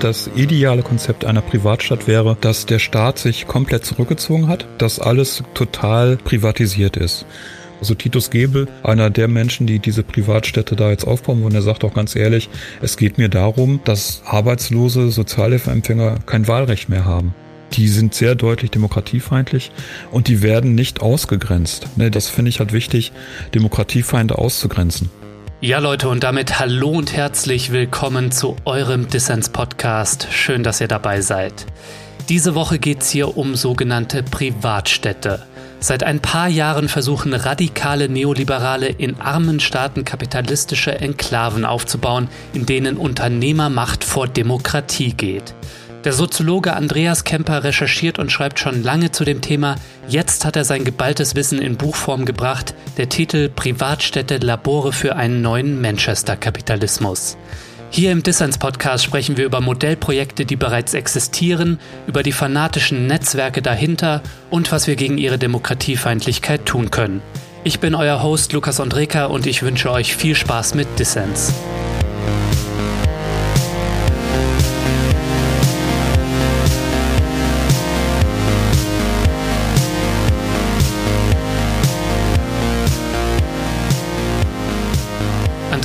Das ideale Konzept einer Privatstadt wäre, dass der Staat sich komplett zurückgezogen hat, dass alles total privatisiert ist. Also Titus Gebel, einer der Menschen, die diese Privatstädte da jetzt aufbauen wollen, der sagt auch ganz ehrlich, es geht mir darum, dass arbeitslose Sozialhilfeempfänger kein Wahlrecht mehr haben. Die sind sehr deutlich demokratiefeindlich und die werden nicht ausgegrenzt. Ne, das finde ich halt wichtig, Demokratiefeinde auszugrenzen. Ja, Leute, und damit hallo und herzlich willkommen zu eurem Dissens-Podcast. Schön, dass ihr dabei seid. Diese Woche geht es hier um sogenannte Privatstädte. Seit ein paar Jahren versuchen radikale Neoliberale in armen Staaten kapitalistische Enklaven aufzubauen, in denen Unternehmermacht vor Demokratie geht. Der Soziologe Andreas Kemper recherchiert und schreibt schon lange zu dem Thema. Jetzt hat er sein geballtes Wissen in Buchform gebracht. Der Titel Privatstädte Labore für einen neuen Manchester-Kapitalismus. Hier im Dissens-Podcast sprechen wir über Modellprojekte, die bereits existieren, über die fanatischen Netzwerke dahinter und was wir gegen ihre Demokratiefeindlichkeit tun können. Ich bin euer Host Lukas Andreka und ich wünsche euch viel Spaß mit Dissens.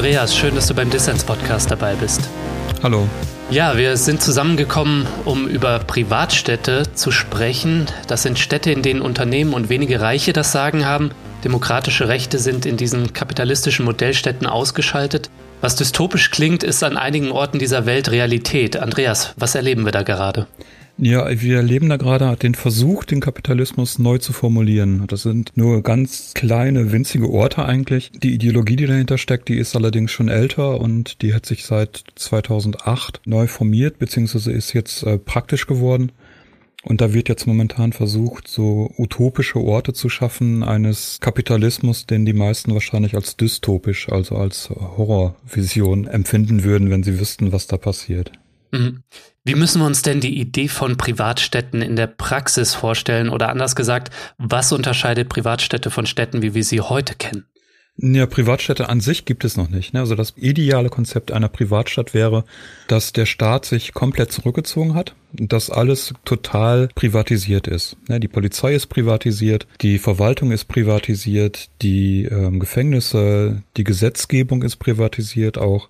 Andreas, schön, dass du beim Dissens-Podcast dabei bist. Hallo. Ja, wir sind zusammengekommen, um über Privatstädte zu sprechen. Das sind Städte, in denen Unternehmen und wenige Reiche das Sagen haben. Demokratische Rechte sind in diesen kapitalistischen Modellstädten ausgeschaltet. Was dystopisch klingt, ist an einigen Orten dieser Welt Realität. Andreas, was erleben wir da gerade? Ja, wir erleben da gerade den Versuch, den Kapitalismus neu zu formulieren. Das sind nur ganz kleine, winzige Orte eigentlich. Die Ideologie, die dahinter steckt, die ist allerdings schon älter und die hat sich seit 2008 neu formiert, beziehungsweise ist jetzt äh, praktisch geworden. Und da wird jetzt momentan versucht, so utopische Orte zu schaffen eines Kapitalismus, den die meisten wahrscheinlich als dystopisch, also als Horrorvision empfinden würden, wenn sie wüssten, was da passiert. Mhm. Wie müssen wir uns denn die Idee von Privatstädten in der Praxis vorstellen? Oder anders gesagt, was unterscheidet Privatstädte von Städten, wie wir sie heute kennen? Ja, Privatstädte an sich gibt es noch nicht. Ne? Also das ideale Konzept einer Privatstadt wäre, dass der Staat sich komplett zurückgezogen hat, dass alles total privatisiert ist. Ne? Die Polizei ist privatisiert, die Verwaltung ist privatisiert, die ähm, Gefängnisse, die Gesetzgebung ist privatisiert auch.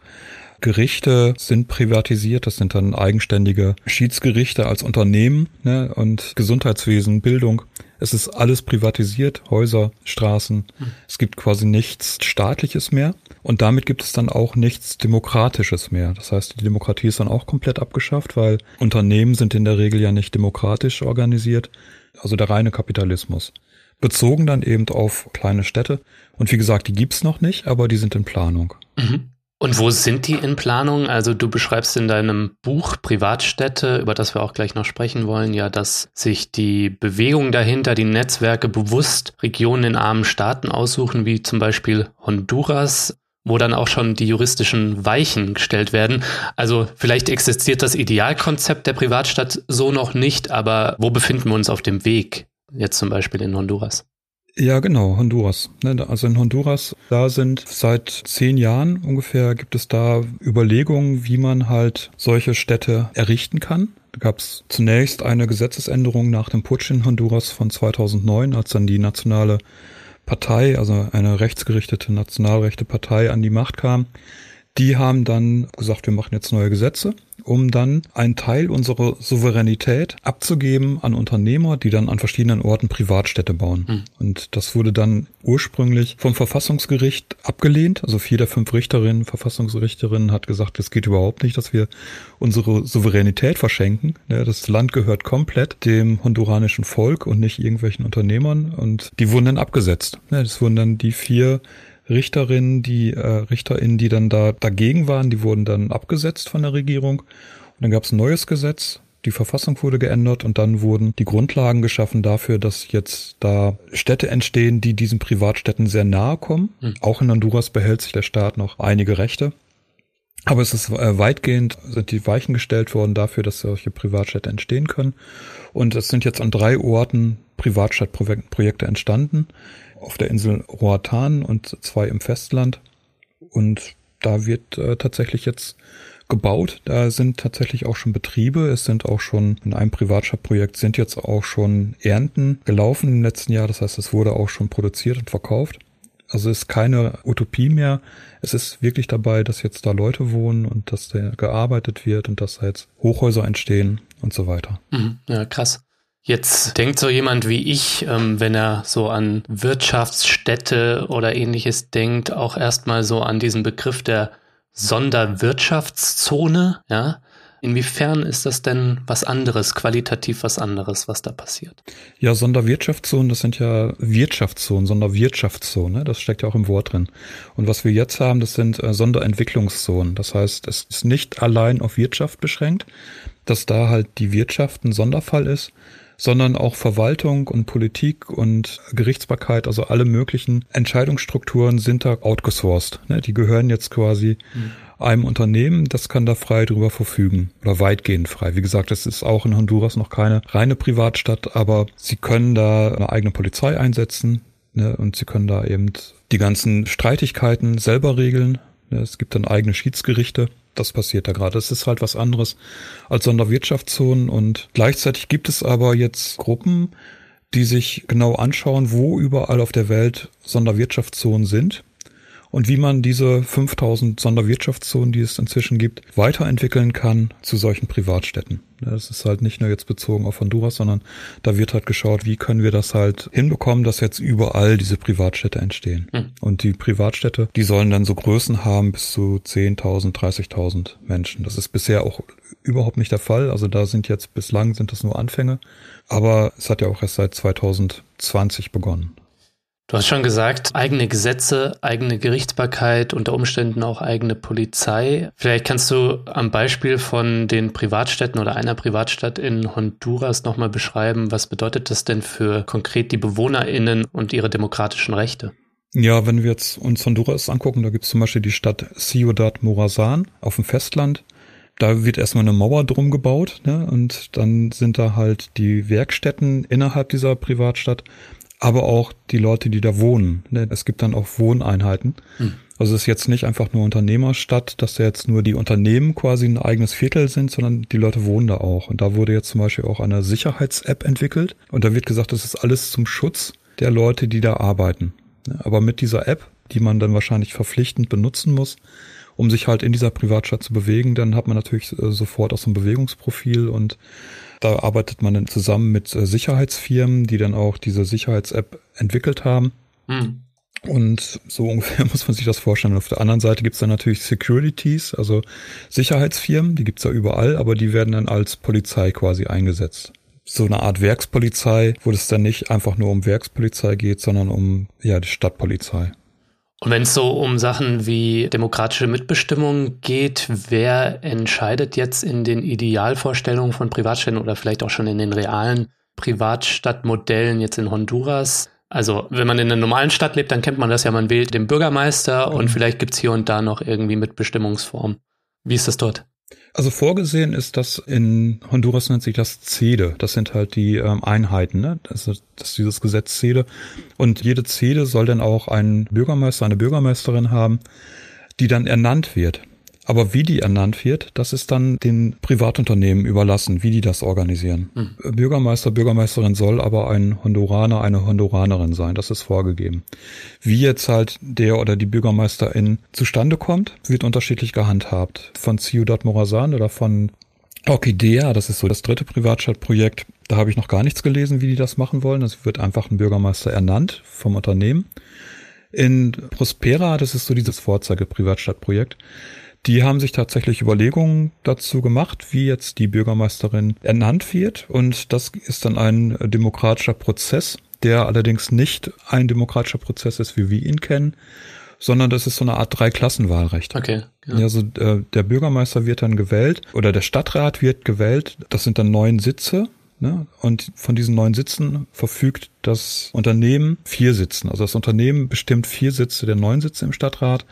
Gerichte sind privatisiert, das sind dann eigenständige Schiedsgerichte als Unternehmen ne? und Gesundheitswesen, Bildung. Es ist alles privatisiert, Häuser, Straßen. Hm. Es gibt quasi nichts Staatliches mehr. Und damit gibt es dann auch nichts Demokratisches mehr. Das heißt, die Demokratie ist dann auch komplett abgeschafft, weil Unternehmen sind in der Regel ja nicht demokratisch organisiert. Also der reine Kapitalismus. Bezogen dann eben auf kleine Städte. Und wie gesagt, die gibt's noch nicht, aber die sind in Planung. Mhm. Und wo sind die in Planung? Also du beschreibst in deinem Buch Privatstädte, über das wir auch gleich noch sprechen wollen, ja, dass sich die Bewegung dahinter, die Netzwerke bewusst Regionen in armen Staaten aussuchen, wie zum Beispiel Honduras, wo dann auch schon die juristischen Weichen gestellt werden. Also vielleicht existiert das Idealkonzept der Privatstadt so noch nicht, aber wo befinden wir uns auf dem Weg? Jetzt zum Beispiel in Honduras. Ja, genau, Honduras. Ne, also in Honduras, da sind seit zehn Jahren ungefähr gibt es da Überlegungen, wie man halt solche Städte errichten kann. Da gab es zunächst eine Gesetzesänderung nach dem Putsch in Honduras von 2009, als dann die nationale Partei, also eine rechtsgerichtete nationalrechte Partei an die Macht kam. Die haben dann gesagt, wir machen jetzt neue Gesetze um dann einen Teil unserer Souveränität abzugeben an Unternehmer, die dann an verschiedenen Orten Privatstädte bauen. Mhm. Und das wurde dann ursprünglich vom Verfassungsgericht abgelehnt. Also vier der fünf Richterinnen, Verfassungsrichterinnen hat gesagt, es geht überhaupt nicht, dass wir unsere Souveränität verschenken. Das Land gehört komplett dem honduranischen Volk und nicht irgendwelchen Unternehmern. Und die wurden dann abgesetzt. Das wurden dann die vier Richterinnen, die äh, Richterinnen, die dann da dagegen waren, die wurden dann abgesetzt von der Regierung. Und dann gab es ein neues Gesetz, die Verfassung wurde geändert und dann wurden die Grundlagen geschaffen dafür, dass jetzt da Städte entstehen, die diesen Privatstädten sehr nahe kommen. Mhm. Auch in Honduras behält sich der Staat noch einige Rechte. Aber es ist äh, weitgehend, sind die Weichen gestellt worden dafür, dass solche Privatstädte entstehen können. Und es sind jetzt an drei Orten Privatstadtprojekte entstanden auf der Insel Roatan und zwei im Festland. Und da wird äh, tatsächlich jetzt gebaut. Da sind tatsächlich auch schon Betriebe. Es sind auch schon in einem Privatstadtprojekt sind jetzt auch schon Ernten gelaufen im letzten Jahr. Das heißt, es wurde auch schon produziert und verkauft. Also es ist keine Utopie mehr. Es ist wirklich dabei, dass jetzt da Leute wohnen und dass da gearbeitet wird und dass da jetzt Hochhäuser entstehen und so weiter. Mhm. Ja, krass. Jetzt denkt so jemand wie ich, ähm, wenn er so an Wirtschaftsstädte oder ähnliches denkt, auch erstmal so an diesen Begriff der Sonderwirtschaftszone, ja. Inwiefern ist das denn was anderes, qualitativ was anderes, was da passiert? Ja, Sonderwirtschaftszonen, das sind ja Wirtschaftszonen, Sonderwirtschaftszonen, ne? das steckt ja auch im Wort drin. Und was wir jetzt haben, das sind äh, Sonderentwicklungszonen. Das heißt, es ist nicht allein auf Wirtschaft beschränkt, dass da halt die Wirtschaft ein Sonderfall ist, sondern auch Verwaltung und Politik und Gerichtsbarkeit, also alle möglichen Entscheidungsstrukturen sind da outgesourced. Ne? Die gehören jetzt quasi mhm. einem Unternehmen, das kann da frei drüber verfügen oder weitgehend frei. Wie gesagt, es ist auch in Honduras noch keine reine Privatstadt, aber sie können da eine eigene Polizei einsetzen ne? und sie können da eben die ganzen Streitigkeiten selber regeln. Ne? Es gibt dann eigene Schiedsgerichte das passiert da gerade. Es ist halt was anderes als Sonderwirtschaftszonen und gleichzeitig gibt es aber jetzt Gruppen, die sich genau anschauen, wo überall auf der Welt Sonderwirtschaftszonen sind und wie man diese 5000 Sonderwirtschaftszonen, die es inzwischen gibt, weiterentwickeln kann zu solchen Privatstädten. Das ist halt nicht nur jetzt bezogen auf Honduras, sondern da wird halt geschaut, wie können wir das halt hinbekommen, dass jetzt überall diese Privatstädte entstehen. Hm. Und die Privatstädte, die sollen dann so Größen haben bis zu 10.000, 30.000 Menschen. Das ist bisher auch überhaupt nicht der Fall. Also da sind jetzt bislang sind das nur Anfänge. Aber es hat ja auch erst seit 2020 begonnen. Du hast schon gesagt, eigene Gesetze, eigene Gerichtsbarkeit, unter Umständen auch eigene Polizei. Vielleicht kannst du am Beispiel von den Privatstädten oder einer Privatstadt in Honduras nochmal beschreiben, was bedeutet das denn für konkret die BewohnerInnen und ihre demokratischen Rechte? Ja, wenn wir jetzt uns Honduras angucken, da gibt es zum Beispiel die Stadt Ciudad Morazan auf dem Festland. Da wird erstmal eine Mauer drum gebaut, ne? Und dann sind da halt die Werkstätten innerhalb dieser Privatstadt aber auch die Leute, die da wohnen. Ne, es gibt dann auch Wohneinheiten. Hm. Also es ist jetzt nicht einfach nur Unternehmerstadt, dass da jetzt nur die Unternehmen quasi ein eigenes Viertel sind, sondern die Leute wohnen da auch. Und da wurde jetzt zum Beispiel auch eine Sicherheits-App entwickelt. Und da wird gesagt, das ist alles zum Schutz der Leute, die da arbeiten. Ne, aber mit dieser App, die man dann wahrscheinlich verpflichtend benutzen muss, um sich halt in dieser Privatstadt zu bewegen, dann hat man natürlich äh, sofort auch so ein Bewegungsprofil und da arbeitet man dann zusammen mit äh, Sicherheitsfirmen, die dann auch diese Sicherheits-App entwickelt haben. Mhm. Und so ungefähr muss man sich das vorstellen. Auf der anderen Seite gibt es dann natürlich Securities, also Sicherheitsfirmen, die gibt es ja überall, aber die werden dann als Polizei quasi eingesetzt. So eine Art Werkspolizei, wo es dann nicht einfach nur um Werkspolizei geht, sondern um ja die Stadtpolizei. Und wenn es so um Sachen wie demokratische Mitbestimmung geht, wer entscheidet jetzt in den Idealvorstellungen von Privatstädten oder vielleicht auch schon in den realen Privatstadtmodellen jetzt in Honduras? Also wenn man in einer normalen Stadt lebt, dann kennt man das ja, man wählt den Bürgermeister und vielleicht gibt es hier und da noch irgendwie Mitbestimmungsform. Wie ist das dort? Also vorgesehen ist das in Honduras nennt sich das CEDE. Das sind halt die ähm, Einheiten, ne? Das ist, das ist dieses Gesetz CEDE. Und jede CEDE soll dann auch einen Bürgermeister, eine Bürgermeisterin haben, die dann ernannt wird. Aber wie die ernannt wird, das ist dann den Privatunternehmen überlassen, wie die das organisieren. Hm. Bürgermeister, Bürgermeisterin soll aber ein Honduraner, eine Honduranerin sein. Das ist vorgegeben. Wie jetzt halt der oder die Bürgermeisterin zustande kommt, wird unterschiedlich gehandhabt. Von Ciudad Morazan oder von Orchidea, das ist so das dritte Privatstadtprojekt. Da habe ich noch gar nichts gelesen, wie die das machen wollen. Es wird einfach ein Bürgermeister ernannt vom Unternehmen. In Prospera, das ist so dieses Vorzeige-Privatstadtprojekt, die haben sich tatsächlich Überlegungen dazu gemacht, wie jetzt die Bürgermeisterin ernannt wird. Und das ist dann ein demokratischer Prozess, der allerdings nicht ein demokratischer Prozess ist, wie wir ihn kennen, sondern das ist so eine Art Dreiklassenwahlrecht. Okay. Ja. Also äh, der Bürgermeister wird dann gewählt oder der Stadtrat wird gewählt. Das sind dann neun Sitze. Ne? Und von diesen neun Sitzen verfügt das Unternehmen vier Sitzen. Also das Unternehmen bestimmt vier Sitze der neun Sitze im Stadtrat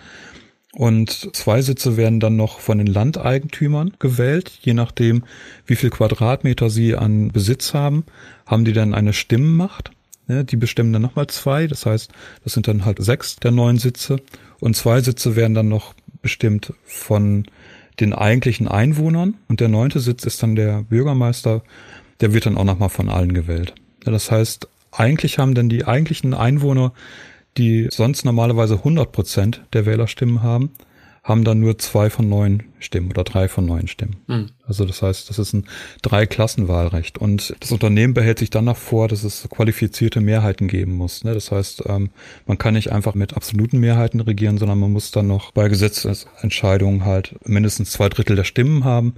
und zwei Sitze werden dann noch von den Landeigentümern gewählt. Je nachdem, wie viel Quadratmeter sie an Besitz haben, haben die dann eine Stimmenmacht. Die bestimmen dann nochmal zwei. Das heißt, das sind dann halt sechs der neun Sitze. Und zwei Sitze werden dann noch bestimmt von den eigentlichen Einwohnern und der neunte Sitz ist dann der Bürgermeister, der wird dann auch nochmal von allen gewählt. Das heißt, eigentlich haben dann die eigentlichen Einwohner, die sonst normalerweise 100 Prozent der Wählerstimmen haben, haben dann nur zwei von neun Stimmen oder drei von neun Stimmen. Mhm. Also das heißt, das ist ein Dreiklassenwahlrecht. Und das Unternehmen behält sich danach vor, dass es qualifizierte Mehrheiten geben muss. Ne? Das heißt, ähm, man kann nicht einfach mit absoluten Mehrheiten regieren, sondern man muss dann noch bei Gesetzesentscheidungen halt mindestens zwei Drittel der Stimmen haben.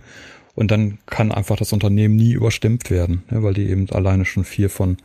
Und dann kann einfach das Unternehmen nie überstimmt werden, ne? weil die eben alleine schon vier von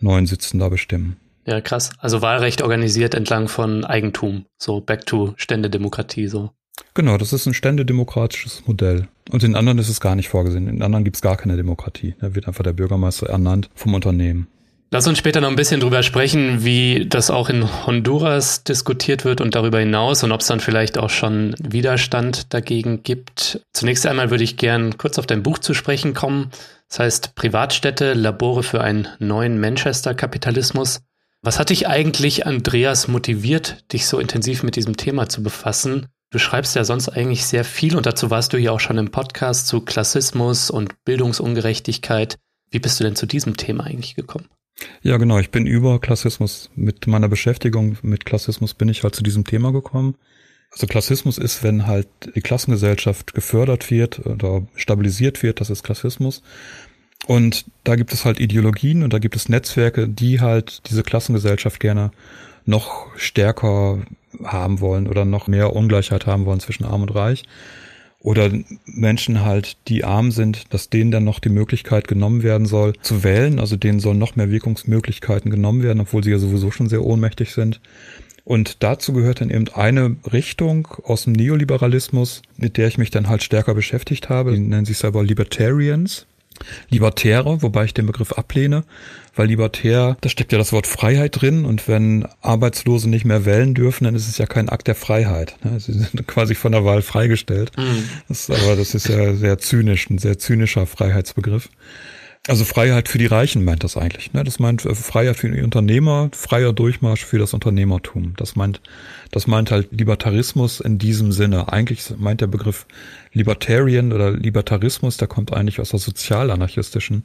neun Sitzen da bestimmen. Ja, krass. Also Wahlrecht organisiert entlang von Eigentum. So back to Ständedemokratie, so. Genau, das ist ein ständedemokratisches Modell. Und in anderen ist es gar nicht vorgesehen. In anderen gibt es gar keine Demokratie. Da wird einfach der Bürgermeister ernannt vom Unternehmen. Lass uns später noch ein bisschen drüber sprechen, wie das auch in Honduras diskutiert wird und darüber hinaus und ob es dann vielleicht auch schon Widerstand dagegen gibt. Zunächst einmal würde ich gern kurz auf dein Buch zu sprechen kommen. Das heißt Privatstädte, Labore für einen neuen Manchester-Kapitalismus. Was hat dich eigentlich, Andreas, motiviert, dich so intensiv mit diesem Thema zu befassen? Du schreibst ja sonst eigentlich sehr viel und dazu warst du ja auch schon im Podcast zu Klassismus und Bildungsungerechtigkeit. Wie bist du denn zu diesem Thema eigentlich gekommen? Ja, genau. Ich bin über Klassismus, mit meiner Beschäftigung mit Klassismus bin ich halt zu diesem Thema gekommen. Also Klassismus ist, wenn halt die Klassengesellschaft gefördert wird oder stabilisiert wird, das ist Klassismus. Und da gibt es halt Ideologien und da gibt es Netzwerke, die halt diese Klassengesellschaft gerne noch stärker haben wollen oder noch mehr Ungleichheit haben wollen zwischen Arm und Reich. Oder Menschen halt, die arm sind, dass denen dann noch die Möglichkeit genommen werden soll, zu wählen. Also denen sollen noch mehr Wirkungsmöglichkeiten genommen werden, obwohl sie ja sowieso schon sehr ohnmächtig sind. Und dazu gehört dann eben eine Richtung aus dem Neoliberalismus, mit der ich mich dann halt stärker beschäftigt habe. Die nennen sich selber Libertarians. Libertäre, wobei ich den Begriff ablehne, weil libertär, da steckt ja das Wort Freiheit drin und wenn Arbeitslose nicht mehr wählen dürfen, dann ist es ja kein Akt der Freiheit. Ne? Sie sind quasi von der Wahl freigestellt. Mhm. Das, aber das ist ja sehr zynisch, ein sehr zynischer Freiheitsbegriff. Also Freiheit für die Reichen meint das eigentlich. Ne? Das meint äh, Freiheit für die Unternehmer, freier Durchmarsch für das Unternehmertum. Das meint, das meint halt Libertarismus in diesem Sinne. Eigentlich meint der Begriff Libertarian oder Libertarismus, der kommt eigentlich aus der sozialanarchistischen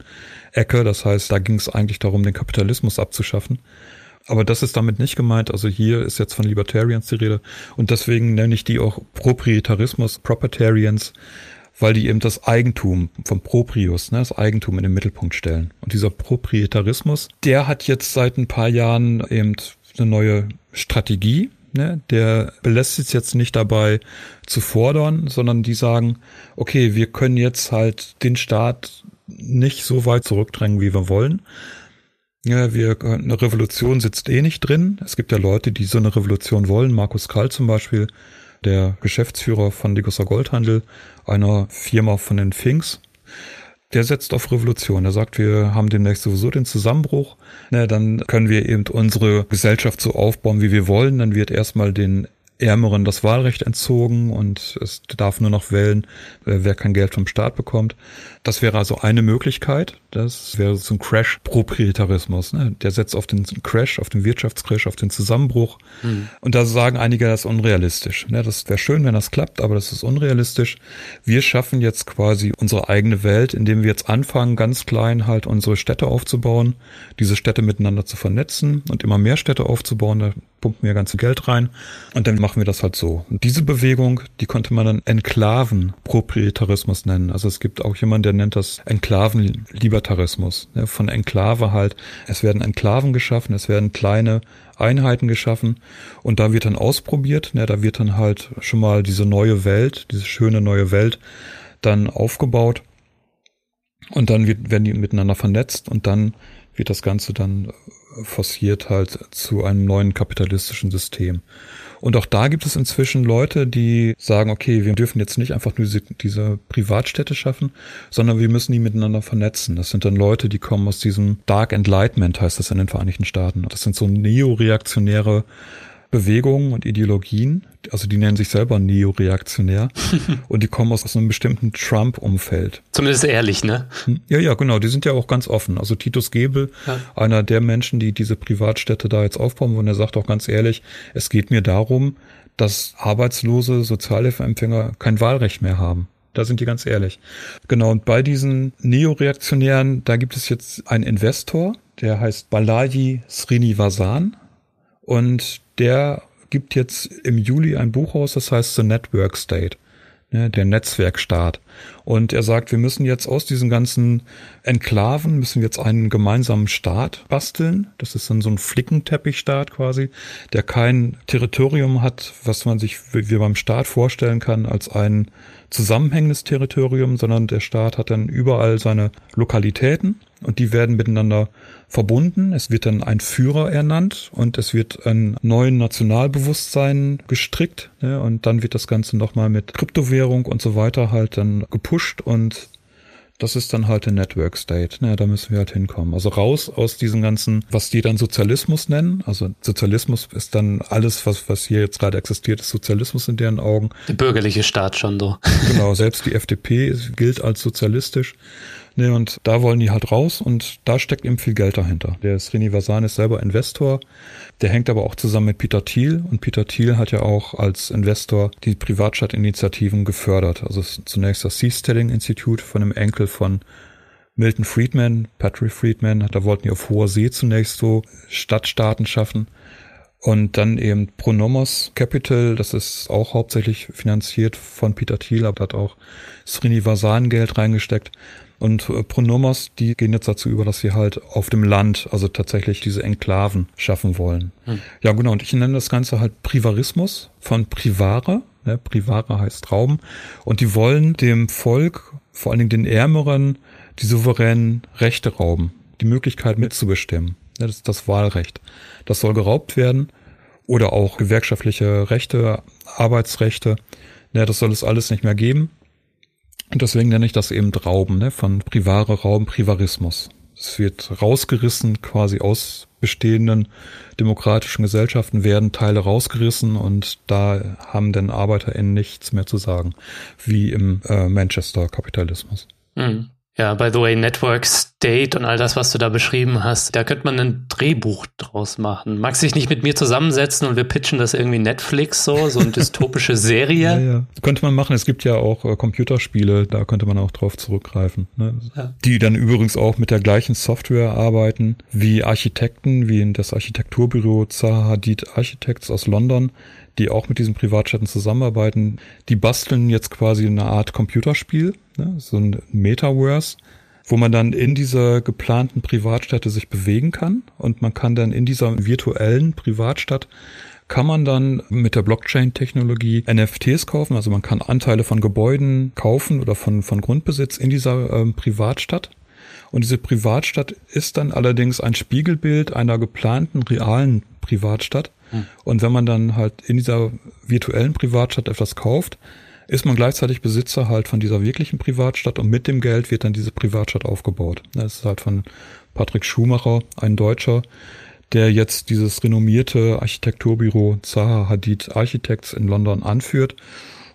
Ecke. Das heißt, da ging es eigentlich darum, den Kapitalismus abzuschaffen. Aber das ist damit nicht gemeint. Also hier ist jetzt von Libertarians die Rede. Und deswegen nenne ich die auch Proprietarismus, Propertarians weil die eben das Eigentum vom Proprius, ne, das Eigentum in den Mittelpunkt stellen. Und dieser Proprietarismus, der hat jetzt seit ein paar Jahren eben eine neue Strategie. Ne, der belässt es jetzt nicht dabei zu fordern, sondern die sagen, okay, wir können jetzt halt den Staat nicht so weit zurückdrängen, wie wir wollen. Ja, wir, eine Revolution sitzt eh nicht drin. Es gibt ja Leute, die so eine Revolution wollen. Markus Kall zum Beispiel, der Geschäftsführer von Digosser Goldhandel, einer Firma von den Finks. Der setzt auf Revolution. Er sagt, wir haben demnächst sowieso den Zusammenbruch. Na, dann können wir eben unsere Gesellschaft so aufbauen, wie wir wollen. Dann wird erstmal den Ärmeren das Wahlrecht entzogen und es darf nur noch wählen, äh, wer kein Geld vom Staat bekommt. Das wäre also eine Möglichkeit. Das wäre so ein Crash-Proprietarismus. Ne? Der setzt auf den Crash, auf den Wirtschaftscrash, auf den Zusammenbruch. Mhm. Und da sagen einige, das ist unrealistisch. Ne? Das wäre schön, wenn das klappt, aber das ist unrealistisch. Wir schaffen jetzt quasi unsere eigene Welt, indem wir jetzt anfangen, ganz klein halt unsere Städte aufzubauen, diese Städte miteinander zu vernetzen und immer mehr Städte aufzubauen. Da pumpen wir ganz viel Geld rein und dann machen wir das halt so. Und diese Bewegung, die konnte man dann Enklaven-Proprietarismus nennen. Also es gibt auch jemanden, der nennt das Enklaven-Libertarismus. Ne? Von Enklave halt. Es werden Enklaven geschaffen, es werden kleine Einheiten geschaffen und da wird dann ausprobiert. Ne? Da wird dann halt schon mal diese neue Welt, diese schöne neue Welt dann aufgebaut und dann werden die miteinander vernetzt und dann wird das Ganze dann forciert halt zu einem neuen kapitalistischen System. Und auch da gibt es inzwischen Leute, die sagen, okay, wir dürfen jetzt nicht einfach nur diese, Privatstädte schaffen, sondern wir müssen die miteinander vernetzen. Das sind dann Leute, die kommen aus diesem Dark Enlightenment, heißt das in den Vereinigten Staaten. Das sind so neoreaktionäre Bewegungen und Ideologien, also die nennen sich selber neoreaktionär und die kommen aus, aus einem bestimmten Trump-Umfeld. Zumindest ehrlich, ne? Hm, ja, ja, genau, die sind ja auch ganz offen. Also Titus Gebel, ja. einer der Menschen, die diese Privatstädte da jetzt aufbauen, und er sagt auch ganz ehrlich, es geht mir darum, dass arbeitslose Sozialhilfeempfänger kein Wahlrecht mehr haben. Da sind die ganz ehrlich. Genau, und bei diesen Neoreaktionären, da gibt es jetzt einen Investor, der heißt Balaji Srinivasan und der gibt jetzt im Juli ein Buch aus, das heißt The Network State ne, der Netzwerkstaat. Und er sagt, wir müssen jetzt aus diesen ganzen Enklaven, müssen jetzt einen gemeinsamen Staat basteln. Das ist dann so ein Flickenteppichstaat quasi, der kein Territorium hat, was man sich wie beim Staat vorstellen kann, als ein zusammenhängendes Territorium, sondern der Staat hat dann überall seine Lokalitäten und die werden miteinander verbunden. Es wird dann ein Führer ernannt und es wird ein neuen Nationalbewusstsein gestrickt ne? und dann wird das Ganze nochmal mit Kryptowährung und so weiter halt dann gepusht und das ist dann halt der Network State. Ne, da müssen wir halt hinkommen. Also raus aus diesem ganzen, was die dann Sozialismus nennen. Also Sozialismus ist dann alles, was, was hier jetzt gerade existiert, ist Sozialismus in deren Augen. Der bürgerliche Staat schon so. Genau, selbst die FDP gilt als sozialistisch. Ne, und da wollen die halt raus und da steckt eben viel Geld dahinter. Der Srinivasan ist selber Investor, der hängt aber auch zusammen mit Peter Thiel und Peter Thiel hat ja auch als Investor die Privatstadtinitiativen gefördert. Also zunächst das Seasteading Institute von einem Enkel von Milton Friedman, Patrick Friedman, da wollten die auf hoher See zunächst so Stadtstaaten schaffen. Und dann eben Pronomos Capital, das ist auch hauptsächlich finanziert von Peter Thiel, aber hat auch Srinivasan Geld reingesteckt. Und äh, Pronomos, die gehen jetzt dazu über, dass sie halt auf dem Land, also tatsächlich diese Enklaven schaffen wollen. Hm. Ja, genau. Und ich nenne das Ganze halt Privarismus von Privare. Ne? Privare heißt Raum. Und die wollen dem Volk, vor allen Dingen den Ärmeren, die souveränen Rechte rauben. Die Möglichkeit mitzubestimmen. Das ist das Wahlrecht. Das soll geraubt werden. Oder auch gewerkschaftliche Rechte, Arbeitsrechte. Ne? Das soll es alles nicht mehr geben. Und deswegen nenne ich das eben Rauben, ne, von privare Raum, Privarismus. Es wird rausgerissen quasi aus bestehenden demokratischen Gesellschaften werden Teile rausgerissen und da haben denn ArbeiterInnen nichts mehr zu sagen, wie im äh, Manchester-Kapitalismus. Mhm. Ja, by the way, Network State und all das, was du da beschrieben hast, da könnte man ein Drehbuch draus machen. Magst du dich nicht mit mir zusammensetzen und wir pitchen das irgendwie Netflix so, so eine dystopische Serie? Ja, ja. Könnte man machen. Es gibt ja auch äh, Computerspiele, da könnte man auch drauf zurückgreifen. Ne? Ja. Die dann übrigens auch mit der gleichen Software arbeiten wie Architekten, wie in das Architekturbüro Zaha Hadid Architects aus London die auch mit diesen Privatstädten zusammenarbeiten, die basteln jetzt quasi eine Art Computerspiel, ne, so ein Metaverse, wo man dann in dieser geplanten Privatstätte sich bewegen kann und man kann dann in dieser virtuellen Privatstadt kann man dann mit der Blockchain-Technologie NFTs kaufen, also man kann Anteile von Gebäuden kaufen oder von, von Grundbesitz in dieser ähm, Privatstadt. Und diese Privatstadt ist dann allerdings ein Spiegelbild einer geplanten realen Privatstadt. Hm. Und wenn man dann halt in dieser virtuellen Privatstadt etwas kauft, ist man gleichzeitig Besitzer halt von dieser wirklichen Privatstadt und mit dem Geld wird dann diese Privatstadt aufgebaut. Das ist halt von Patrick Schumacher, ein Deutscher, der jetzt dieses renommierte Architekturbüro Zaha Hadid Architects in London anführt.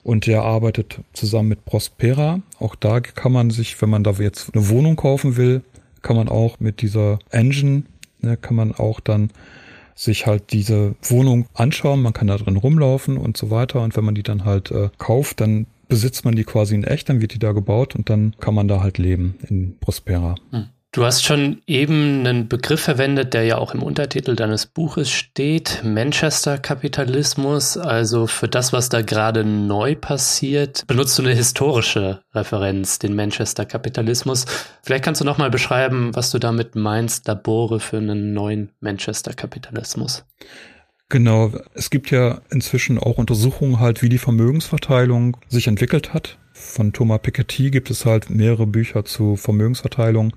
Und der arbeitet zusammen mit Prospera. Auch da kann man sich, wenn man da jetzt eine Wohnung kaufen will, kann man auch mit dieser Engine, ne, kann man auch dann sich halt diese Wohnung anschauen, man kann da drin rumlaufen und so weiter. Und wenn man die dann halt äh, kauft, dann besitzt man die quasi in echt, dann wird die da gebaut und dann kann man da halt leben in Prospera. Hm. Du hast schon eben einen Begriff verwendet, der ja auch im Untertitel deines Buches steht, Manchester-Kapitalismus. Also für das, was da gerade neu passiert, benutzt du eine historische Referenz, den Manchester-Kapitalismus. Vielleicht kannst du nochmal beschreiben, was du damit meinst, Labore für einen neuen Manchester-Kapitalismus. Genau, es gibt ja inzwischen auch Untersuchungen halt, wie die Vermögensverteilung sich entwickelt hat von Thomas Piketty gibt es halt mehrere Bücher zu Vermögensverteilung.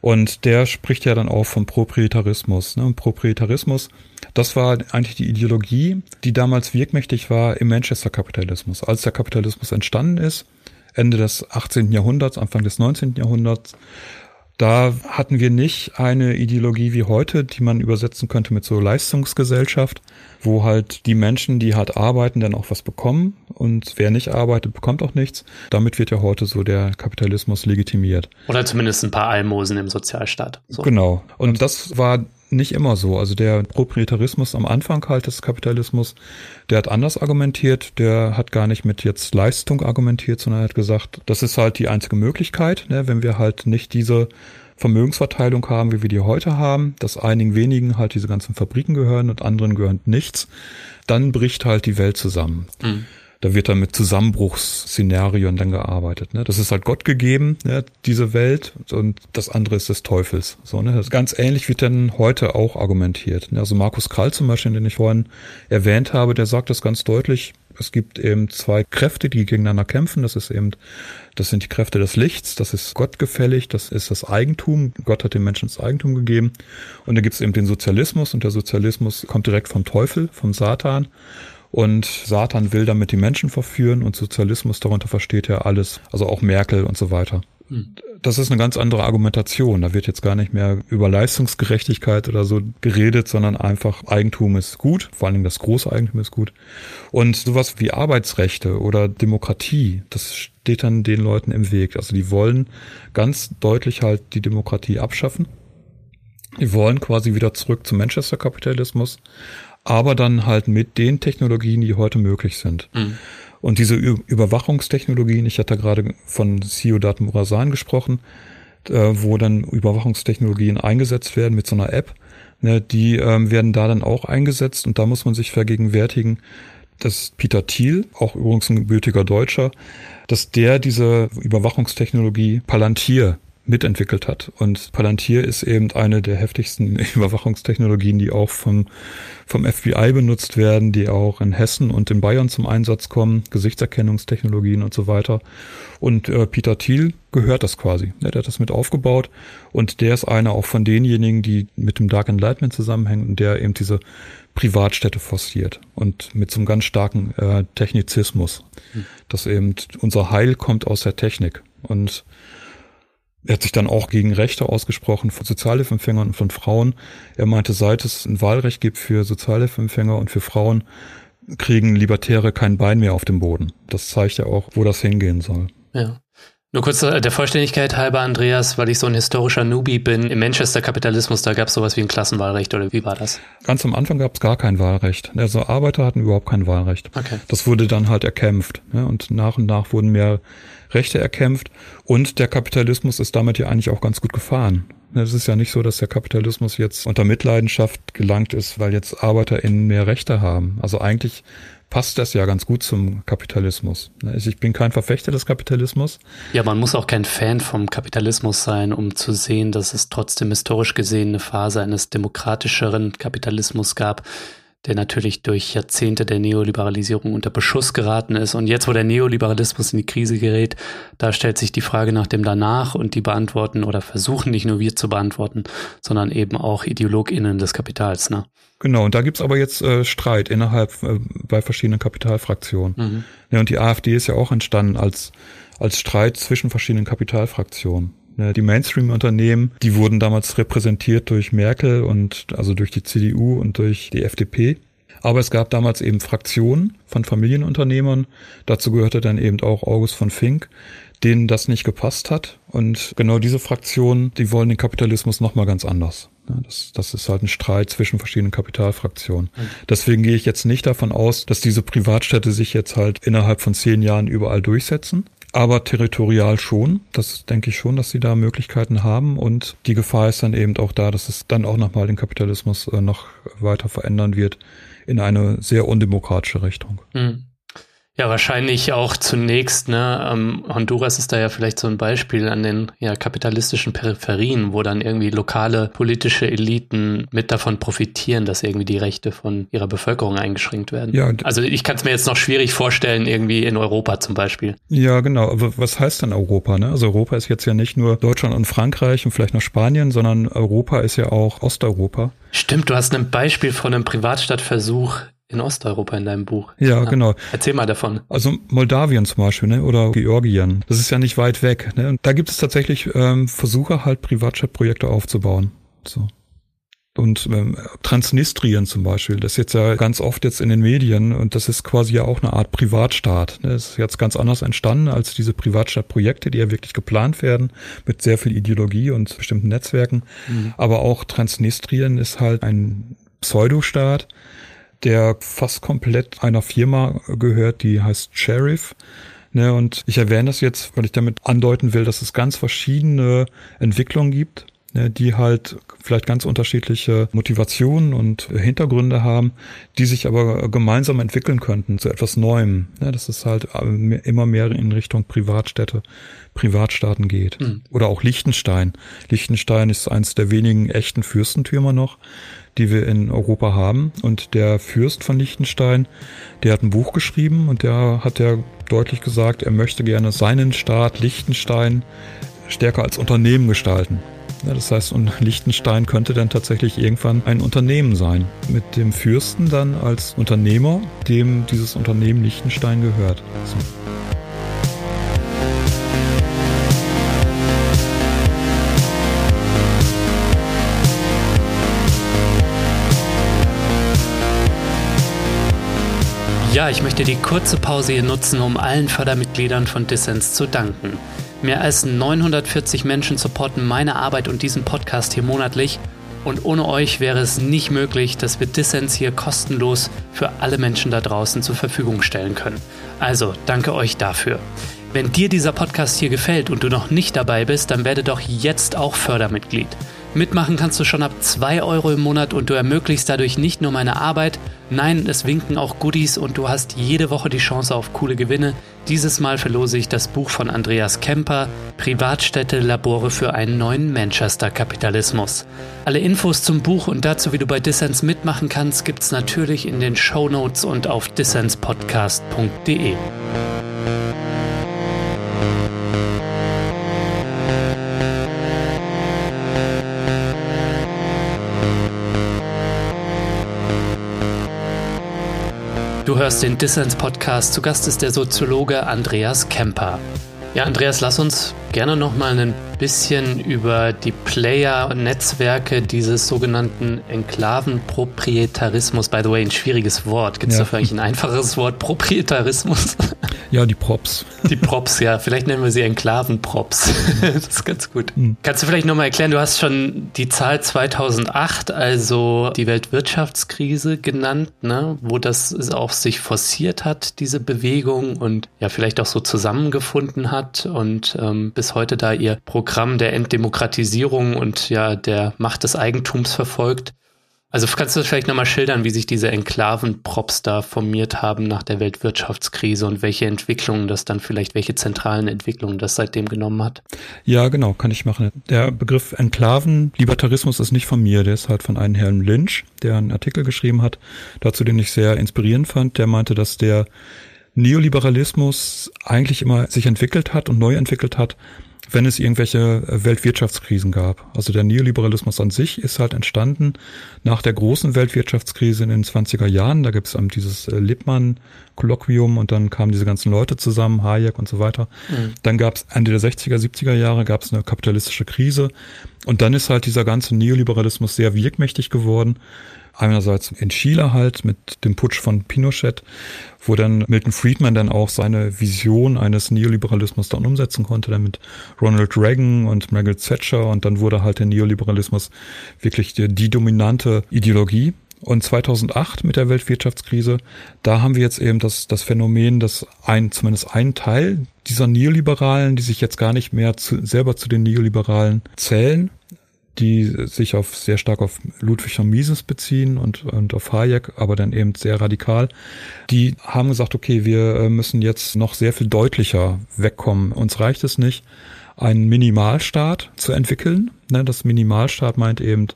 Und der spricht ja dann auch vom Proprietarismus. Ne? Proprietarismus, das war eigentlich die Ideologie, die damals wirkmächtig war im Manchester-Kapitalismus. Als der Kapitalismus entstanden ist, Ende des 18. Jahrhunderts, Anfang des 19. Jahrhunderts, Da hatten wir nicht eine Ideologie wie heute, die man übersetzen könnte mit so Leistungsgesellschaft, wo halt die Menschen, die hart arbeiten, dann auch was bekommen und wer nicht arbeitet, bekommt auch nichts. Damit wird ja heute so der Kapitalismus legitimiert. Oder zumindest ein paar Almosen im Sozialstaat. So. Genau. Und das war nicht immer so. Also der Proprietarismus am Anfang halt des Kapitalismus, der hat anders argumentiert. Der hat gar nicht mit jetzt Leistung argumentiert, sondern hat gesagt, das ist halt die einzige Möglichkeit, ne, wenn wir halt nicht diese Vermögensverteilung haben, wie wir die heute haben, dass einigen wenigen halt diese ganzen Fabriken gehören und anderen gehört nichts, dann bricht halt die Welt zusammen. Mhm da wird dann mit Zusammenbruchsszenarien dann gearbeitet. Ne? Das ist halt Gott gegeben, ne? diese Welt, und das andere ist des Teufels. So, ne? Das ganz ähnlich wird dann heute auch argumentiert. Ne? Also Markus Krall zum Beispiel, den ich vorhin erwähnt habe, der sagt das ganz deutlich. Es gibt eben zwei Kräfte, die gegeneinander kämpfen. Das ist eben, das sind die Kräfte des Lichts, das ist Gott gefällig, das ist das Eigentum. Gott hat den Menschen das Eigentum gegeben. Und dann gibt es eben den Sozialismus und der Sozialismus kommt direkt vom Teufel, vom Satan. Und Satan will damit die Menschen verführen und Sozialismus, darunter versteht er alles, also auch Merkel und so weiter. Hm. Das ist eine ganz andere Argumentation. Da wird jetzt gar nicht mehr über Leistungsgerechtigkeit oder so geredet, sondern einfach Eigentum ist gut, vor allen Dingen das große Eigentum ist gut. Und sowas wie Arbeitsrechte oder Demokratie, das steht dann den Leuten im Weg. Also die wollen ganz deutlich halt die Demokratie abschaffen. Die wollen quasi wieder zurück zum Manchester-Kapitalismus aber dann halt mit den Technologien, die heute möglich sind. Mhm. Und diese Überwachungstechnologien, ich hatte gerade von Siodat Murasan gesprochen, äh, wo dann Überwachungstechnologien eingesetzt werden mit so einer App, ne, die ähm, werden da dann auch eingesetzt und da muss man sich vergegenwärtigen, dass Peter Thiel, auch übrigens ein gebürtiger Deutscher, dass der diese Überwachungstechnologie Palantir mitentwickelt hat. Und Palantir ist eben eine der heftigsten Überwachungstechnologien, die auch vom, vom FBI benutzt werden, die auch in Hessen und in Bayern zum Einsatz kommen, Gesichtserkennungstechnologien und so weiter. Und äh, Peter Thiel gehört das quasi. Der hat das mit aufgebaut und der ist einer auch von denjenigen, die mit dem Dark Enlightenment zusammenhängen und der eben diese Privatstädte forciert und mit so einem ganz starken äh, Technizismus, hm. dass eben unser Heil kommt aus der Technik und er hat sich dann auch gegen Rechte ausgesprochen von Sozialhilfeempfängern und von Frauen. Er meinte, seit es ein Wahlrecht gibt für Sozialhilfeempfänger und für Frauen, kriegen Libertäre kein Bein mehr auf dem Boden. Das zeigt ja auch, wo das hingehen soll. Ja. Nur kurz äh, der Vollständigkeit halber, Andreas, weil ich so ein historischer Newbie bin. Im Manchester-Kapitalismus, da gab es sowas wie ein Klassenwahlrecht oder wie war das? Ganz am Anfang gab es gar kein Wahlrecht. Also Arbeiter hatten überhaupt kein Wahlrecht. Okay. Das wurde dann halt erkämpft. Ne? Und nach und nach wurden mehr Rechte erkämpft. Und der Kapitalismus ist damit ja eigentlich auch ganz gut gefahren. Es ist ja nicht so, dass der Kapitalismus jetzt unter Mitleidenschaft gelangt ist, weil jetzt ArbeiterInnen mehr Rechte haben. Also eigentlich passt das ja ganz gut zum Kapitalismus. Also ich bin kein Verfechter des Kapitalismus. Ja, man muss auch kein Fan vom Kapitalismus sein, um zu sehen, dass es trotzdem historisch gesehen eine Phase eines demokratischeren Kapitalismus gab, der natürlich durch Jahrzehnte der Neoliberalisierung unter Beschuss geraten ist. Und jetzt, wo der Neoliberalismus in die Krise gerät, da stellt sich die Frage nach dem Danach und die beantworten oder versuchen nicht nur wir zu beantworten, sondern eben auch IdeologInnen des Kapitals. Ne? Genau, und da gibt's aber jetzt äh, Streit innerhalb äh, bei verschiedenen Kapitalfraktionen. Mhm. Ja, und die AfD ist ja auch entstanden als, als Streit zwischen verschiedenen Kapitalfraktionen. Ne, die Mainstream-Unternehmen, die wurden damals repräsentiert durch Merkel und also durch die CDU und durch die FDP. Aber es gab damals eben Fraktionen von Familienunternehmern. Dazu gehörte dann eben auch August von Fink, denen das nicht gepasst hat. Und genau diese Fraktionen, die wollen den Kapitalismus nochmal ganz anders. Das, das ist halt ein Streit zwischen verschiedenen Kapitalfraktionen. Deswegen gehe ich jetzt nicht davon aus, dass diese Privatstädte sich jetzt halt innerhalb von zehn Jahren überall durchsetzen aber territorial schon. Das denke ich schon, dass sie da Möglichkeiten haben und die Gefahr ist dann eben auch da, dass es dann auch nochmal den Kapitalismus äh, noch weiter verändern wird in eine sehr undemokratische Richtung. Mhm. Ja, wahrscheinlich auch zunächst, ne, ähm, Honduras ist da ja vielleicht so ein Beispiel an den ja, kapitalistischen Peripherien, wo dann irgendwie lokale politische Eliten mit davon profitieren, dass irgendwie die Rechte von ihrer Bevölkerung eingeschränkt werden. Ja, also ich kann es mir jetzt noch schwierig vorstellen, irgendwie in Europa zum Beispiel. Ja, genau. Aber was heißt denn Europa? Ne? Also Europa ist jetzt ja nicht nur Deutschland und Frankreich und vielleicht noch Spanien, sondern Europa ist ja auch Osteuropa. Stimmt, du hast ein Beispiel von einem Privatstadtversuch in Osteuropa in deinem Buch. Ja, ja, genau. Erzähl mal davon. Also Moldawien zum Beispiel, ne? Oder Georgien. Das ist ja nicht weit weg. Ne? Und da gibt es tatsächlich ähm, Versuche, halt Privatchat-Projekte aufzubauen. So. Und ähm, Transnistrien zum Beispiel, das ist jetzt ja ganz oft jetzt in den Medien und das ist quasi ja auch eine Art Privatstaat. Ne? Das ist jetzt ganz anders entstanden als diese Privatstaatprojekte, die ja wirklich geplant werden mit sehr viel Ideologie und bestimmten Netzwerken. Mhm. Aber auch Transnistrien ist halt ein Pseudostaat, der fast komplett einer Firma gehört, die heißt Sheriff. Ne, und ich erwähne das jetzt, weil ich damit andeuten will, dass es ganz verschiedene Entwicklungen gibt, ne, die halt vielleicht ganz unterschiedliche Motivationen und Hintergründe haben, die sich aber gemeinsam entwickeln könnten zu etwas Neuem. Ne, dass es halt immer mehr in Richtung Privatstädte, Privatstaaten geht. Mhm. Oder auch Liechtenstein. Liechtenstein ist eines der wenigen echten Fürstentümer noch die wir in Europa haben. Und der Fürst von Liechtenstein, der hat ein Buch geschrieben und der hat ja deutlich gesagt, er möchte gerne seinen Staat Liechtenstein stärker als Unternehmen gestalten. Ja, das heißt, und Liechtenstein könnte dann tatsächlich irgendwann ein Unternehmen sein. Mit dem Fürsten dann als Unternehmer, dem dieses Unternehmen Liechtenstein gehört. So. Ja, ich möchte die kurze Pause hier nutzen, um allen Fördermitgliedern von Dissens zu danken. Mehr als 940 Menschen supporten meine Arbeit und diesen Podcast hier monatlich. Und ohne euch wäre es nicht möglich, dass wir Dissens hier kostenlos für alle Menschen da draußen zur Verfügung stellen können. Also danke euch dafür. Wenn dir dieser Podcast hier gefällt und du noch nicht dabei bist, dann werde doch jetzt auch Fördermitglied. Mitmachen kannst du schon ab 2 Euro im Monat und du ermöglichst dadurch nicht nur meine Arbeit, nein, es winken auch Goodies und du hast jede Woche die Chance auf coole Gewinne. Dieses Mal verlose ich das Buch von Andreas Kemper, Privatstädte, Labore für einen neuen Manchester-Kapitalismus. Alle Infos zum Buch und dazu, wie du bei Dissens mitmachen kannst, gibt's natürlich in den Show Notes und auf dissenspodcast.de. Du hörst den Dissens-Podcast. Zu Gast ist der Soziologe Andreas Kemper. Ja, Andreas, lass uns gerne noch mal ein bisschen über die Player-Netzwerke dieses sogenannten Enklavenproprietarismus. By the way, ein schwieriges Wort. Gibt es ja. dafür eigentlich ein einfaches Wort? Proprietarismus? Ja, die Props. Die Props, ja. Vielleicht nennen wir sie Enklavenprops. das ist ganz gut. Mhm. Kannst du vielleicht nochmal erklären, du hast schon die Zahl 2008, also die Weltwirtschaftskrise genannt, ne? wo das auch sich forciert hat, diese Bewegung und ja, vielleicht auch so zusammengefunden hat und ähm, bis heute da ihr Programm der Entdemokratisierung und ja der Macht des Eigentums verfolgt. Also kannst du vielleicht nochmal schildern, wie sich diese Enklaven-Props da formiert haben nach der Weltwirtschaftskrise und welche Entwicklungen das dann vielleicht, welche zentralen Entwicklungen das seitdem genommen hat? Ja, genau, kann ich machen. Der Begriff Enklaven, Libertarismus ist nicht von mir, der ist halt von einem Herrn Lynch, der einen Artikel geschrieben hat, dazu den ich sehr inspirierend fand. Der meinte, dass der Neoliberalismus eigentlich immer sich entwickelt hat und neu entwickelt hat, wenn es irgendwelche äh, Weltwirtschaftskrisen gab. Also der Neoliberalismus an sich ist halt entstanden nach der großen Weltwirtschaftskrise in den 20er Jahren. Da gibt es dieses äh, Lippmann-Kolloquium und dann kamen diese ganzen Leute zusammen, Hayek und so weiter. Mhm. Dann gab es Ende der 60er, 70er Jahre gab es eine kapitalistische Krise und dann ist halt dieser ganze Neoliberalismus sehr wirkmächtig geworden einerseits in Chile halt mit dem Putsch von Pinochet, wo dann Milton Friedman dann auch seine Vision eines Neoliberalismus dann umsetzen konnte, dann mit Ronald Reagan und Margaret Thatcher und dann wurde halt der Neoliberalismus wirklich die, die dominante Ideologie. Und 2008 mit der Weltwirtschaftskrise, da haben wir jetzt eben das, das Phänomen, dass ein, zumindest ein Teil dieser Neoliberalen, die sich jetzt gar nicht mehr zu, selber zu den Neoliberalen zählen, die sich auf sehr stark auf Ludwig von Mises beziehen und, und auf Hayek, aber dann eben sehr radikal. Die haben gesagt, okay, wir äh, müssen jetzt noch sehr viel deutlicher wegkommen. Uns reicht es nicht, einen Minimalstaat zu entwickeln. Ne, das Minimalstaat meint eben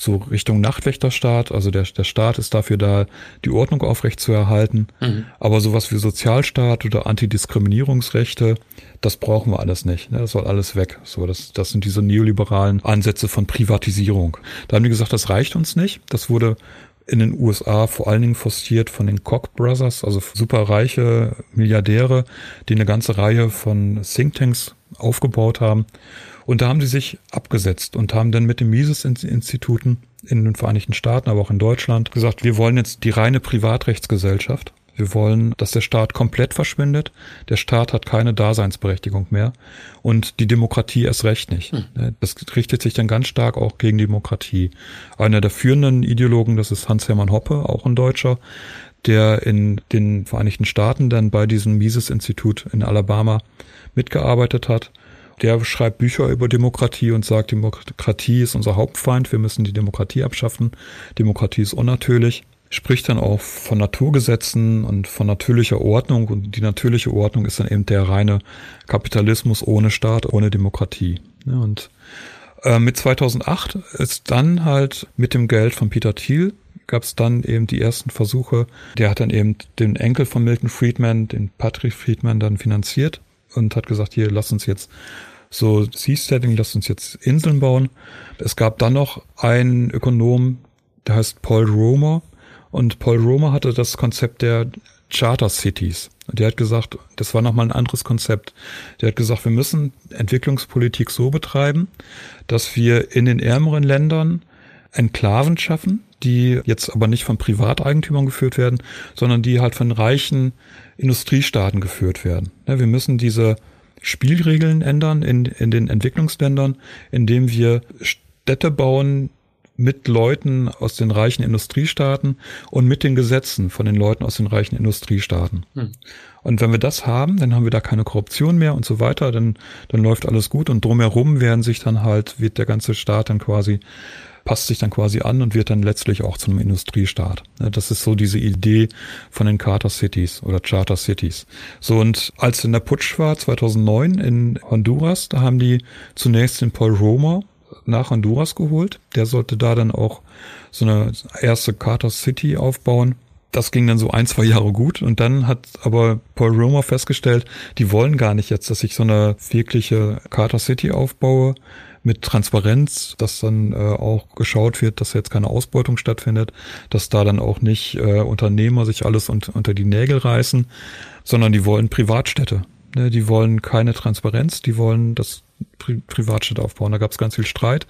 so Richtung Nachtwächterstaat. Also der, der Staat ist dafür da, die Ordnung aufrechtzuerhalten. Mhm. Aber sowas wie Sozialstaat oder Antidiskriminierungsrechte, das brauchen wir alles nicht. Ne? Das soll alles weg. So, das, das sind diese neoliberalen Ansätze von Privatisierung. Da haben die gesagt, das reicht uns nicht. Das wurde in den USA vor allen Dingen forciert von den Koch Brothers, also superreiche Milliardäre, die eine ganze Reihe von Thinktanks aufgebaut haben. Und da haben sie sich abgesetzt und haben dann mit den Mises-Instituten in den Vereinigten Staaten, aber auch in Deutschland gesagt, wir wollen jetzt die reine Privatrechtsgesellschaft wir wollen, dass der Staat komplett verschwindet. Der Staat hat keine Daseinsberechtigung mehr und die Demokratie erst recht nicht. Hm. Ne, das richtet sich dann ganz stark auch gegen die Demokratie. Einer der führenden Ideologen, das ist Hans-Hermann Hoppe, auch ein Deutscher, der in den Vereinigten Staaten dann bei diesem Mises-Institut in Alabama mitgearbeitet hat. Der schreibt Bücher über Demokratie und sagt, Demokratie ist unser Hauptfeind, wir müssen die Demokratie abschaffen. Demokratie ist unnatürlich spricht dann auch von Naturgesetzen und von natürlicher Ordnung und die natürliche Ordnung ist dann eben der reine Kapitalismus ohne Staat, ohne Demokratie. und äh, mit 2008 ist dann halt mit dem Geld von Peter Thiel gab es dann eben die ersten Versuche. Der hat dann eben den Enkel von Milton Friedman, den Patrick Friedman, dann finanziert und hat gesagt, hier, lass uns jetzt so Seasteading, lass uns jetzt Inseln bauen. Es gab dann noch einen Ökonom, der heißt Paul Romer, und Paul Romer hatte das Konzept der Charter Cities. Und der hat gesagt, das war nochmal ein anderes Konzept. Der hat gesagt, wir müssen Entwicklungspolitik so betreiben, dass wir in den ärmeren Ländern Enklaven schaffen, die jetzt aber nicht von Privateigentümern geführt werden, sondern die halt von reichen Industriestaaten geführt werden. Wir müssen diese Spielregeln ändern in, in den Entwicklungsländern, indem wir Städte bauen, mit Leuten aus den reichen Industriestaaten und mit den Gesetzen von den Leuten aus den reichen Industriestaaten. Hm. Und wenn wir das haben, dann haben wir da keine Korruption mehr und so weiter, dann, dann läuft alles gut und drumherum werden sich dann halt, wird der ganze Staat dann quasi passt sich dann quasi an und wird dann letztlich auch zu einem Industriestaat. Das ist so diese Idee von den Charter Cities oder Charter Cities. So und als in der Putsch war 2009 in Honduras, da haben die zunächst den Paul Romer nach Honduras geholt. Der sollte da dann auch so eine erste Carter City aufbauen. Das ging dann so ein, zwei Jahre gut und dann hat aber Paul Romer festgestellt, die wollen gar nicht jetzt, dass ich so eine wirkliche Carter City aufbaue mit Transparenz, dass dann äh, auch geschaut wird, dass jetzt keine Ausbeutung stattfindet, dass da dann auch nicht äh, Unternehmer sich alles un unter die Nägel reißen, sondern die wollen Privatstädte. Ne, die wollen keine Transparenz, die wollen das Pri Privatstadt aufbauen. Da gab es ganz viel Streit.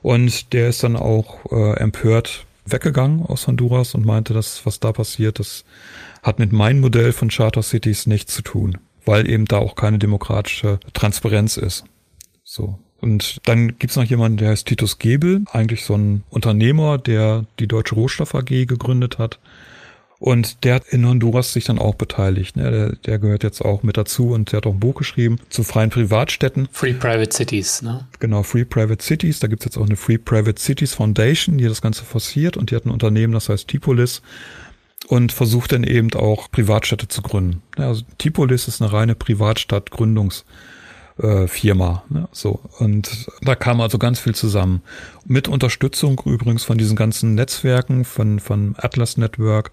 Und der ist dann auch äh, empört weggegangen aus Honduras und meinte, dass was da passiert, das hat mit meinem Modell von Charter Cities nichts zu tun, weil eben da auch keine demokratische Transparenz ist. So. Und dann gibt's noch jemanden, der heißt Titus Gebel, eigentlich so ein Unternehmer, der die Deutsche Rohstoff AG gegründet hat und der hat in Honduras sich dann auch beteiligt. Ne? Der, der gehört jetzt auch mit dazu und der hat auch ein Buch geschrieben zu freien Privatstädten. Free Private Cities, ne? Genau, Free Private Cities. Da gibt's jetzt auch eine Free Private Cities Foundation, die das Ganze forciert und die hat ein Unternehmen, das heißt Tipolis und versucht dann eben auch Privatstädte zu gründen. Also Tipolis ist eine reine Privatstadtgründungs- äh, Firma. Ne? So. Und da kam also ganz viel zusammen. Mit Unterstützung übrigens von diesen ganzen Netzwerken, von, von Atlas Network,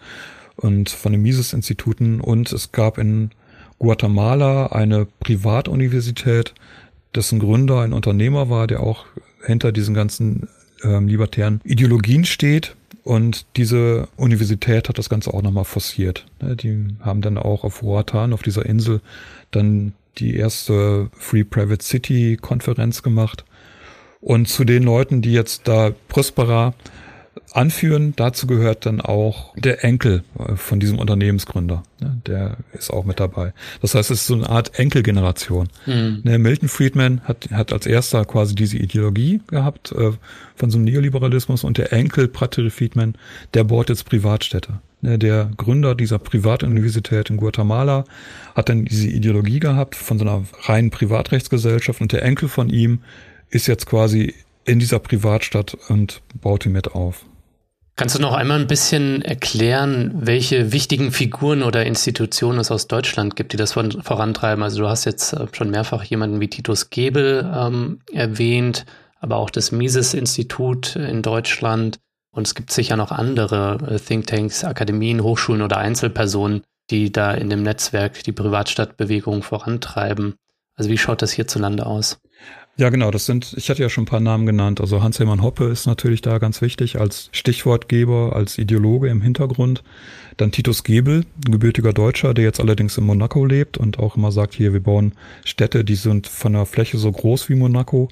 und von den Mises-Instituten und es gab in Guatemala eine Privatuniversität, dessen Gründer ein Unternehmer war, der auch hinter diesen ganzen ähm, libertären Ideologien steht. Und diese Universität hat das Ganze auch nochmal forciert. Ne, die haben dann auch auf Roatan, auf dieser Insel, dann die erste Free Private City Konferenz gemacht. Und zu den Leuten, die jetzt da Prospera anführen. Dazu gehört dann auch der Enkel äh, von diesem Unternehmensgründer. Der ist auch mit dabei. Das heißt, es ist so eine Art Enkelgeneration. Mhm. Milton Friedman hat, hat als erster quasi diese Ideologie gehabt äh, von so einem Neoliberalismus und der Enkel Patrick Friedman, der baut jetzt Privatstädte. Der Gründer dieser Privatuniversität in Guatemala hat dann diese Ideologie gehabt von so einer reinen Privatrechtsgesellschaft und der Enkel von ihm ist jetzt quasi in dieser Privatstadt und baut die mit auf. Kannst du noch einmal ein bisschen erklären, welche wichtigen Figuren oder Institutionen es aus Deutschland gibt, die das vorantreiben? Also du hast jetzt äh, schon mehrfach jemanden wie Titus Gebel ähm, erwähnt, aber auch das Mises-Institut in Deutschland. Und es gibt sicher noch andere äh, Thinktanks, Akademien, Hochschulen oder Einzelpersonen, die da in dem Netzwerk die Privatstadtbewegung vorantreiben. Also wie schaut das hierzulande aus? Ja, genau, das sind, ich hatte ja schon ein paar Namen genannt. Also Hans-Hermann Hoppe ist natürlich da ganz wichtig als Stichwortgeber, als Ideologe im Hintergrund. Dann Titus Gebel, ein gebürtiger Deutscher, der jetzt allerdings in Monaco lebt und auch immer sagt, hier, wir bauen Städte, die sind von der Fläche so groß wie Monaco.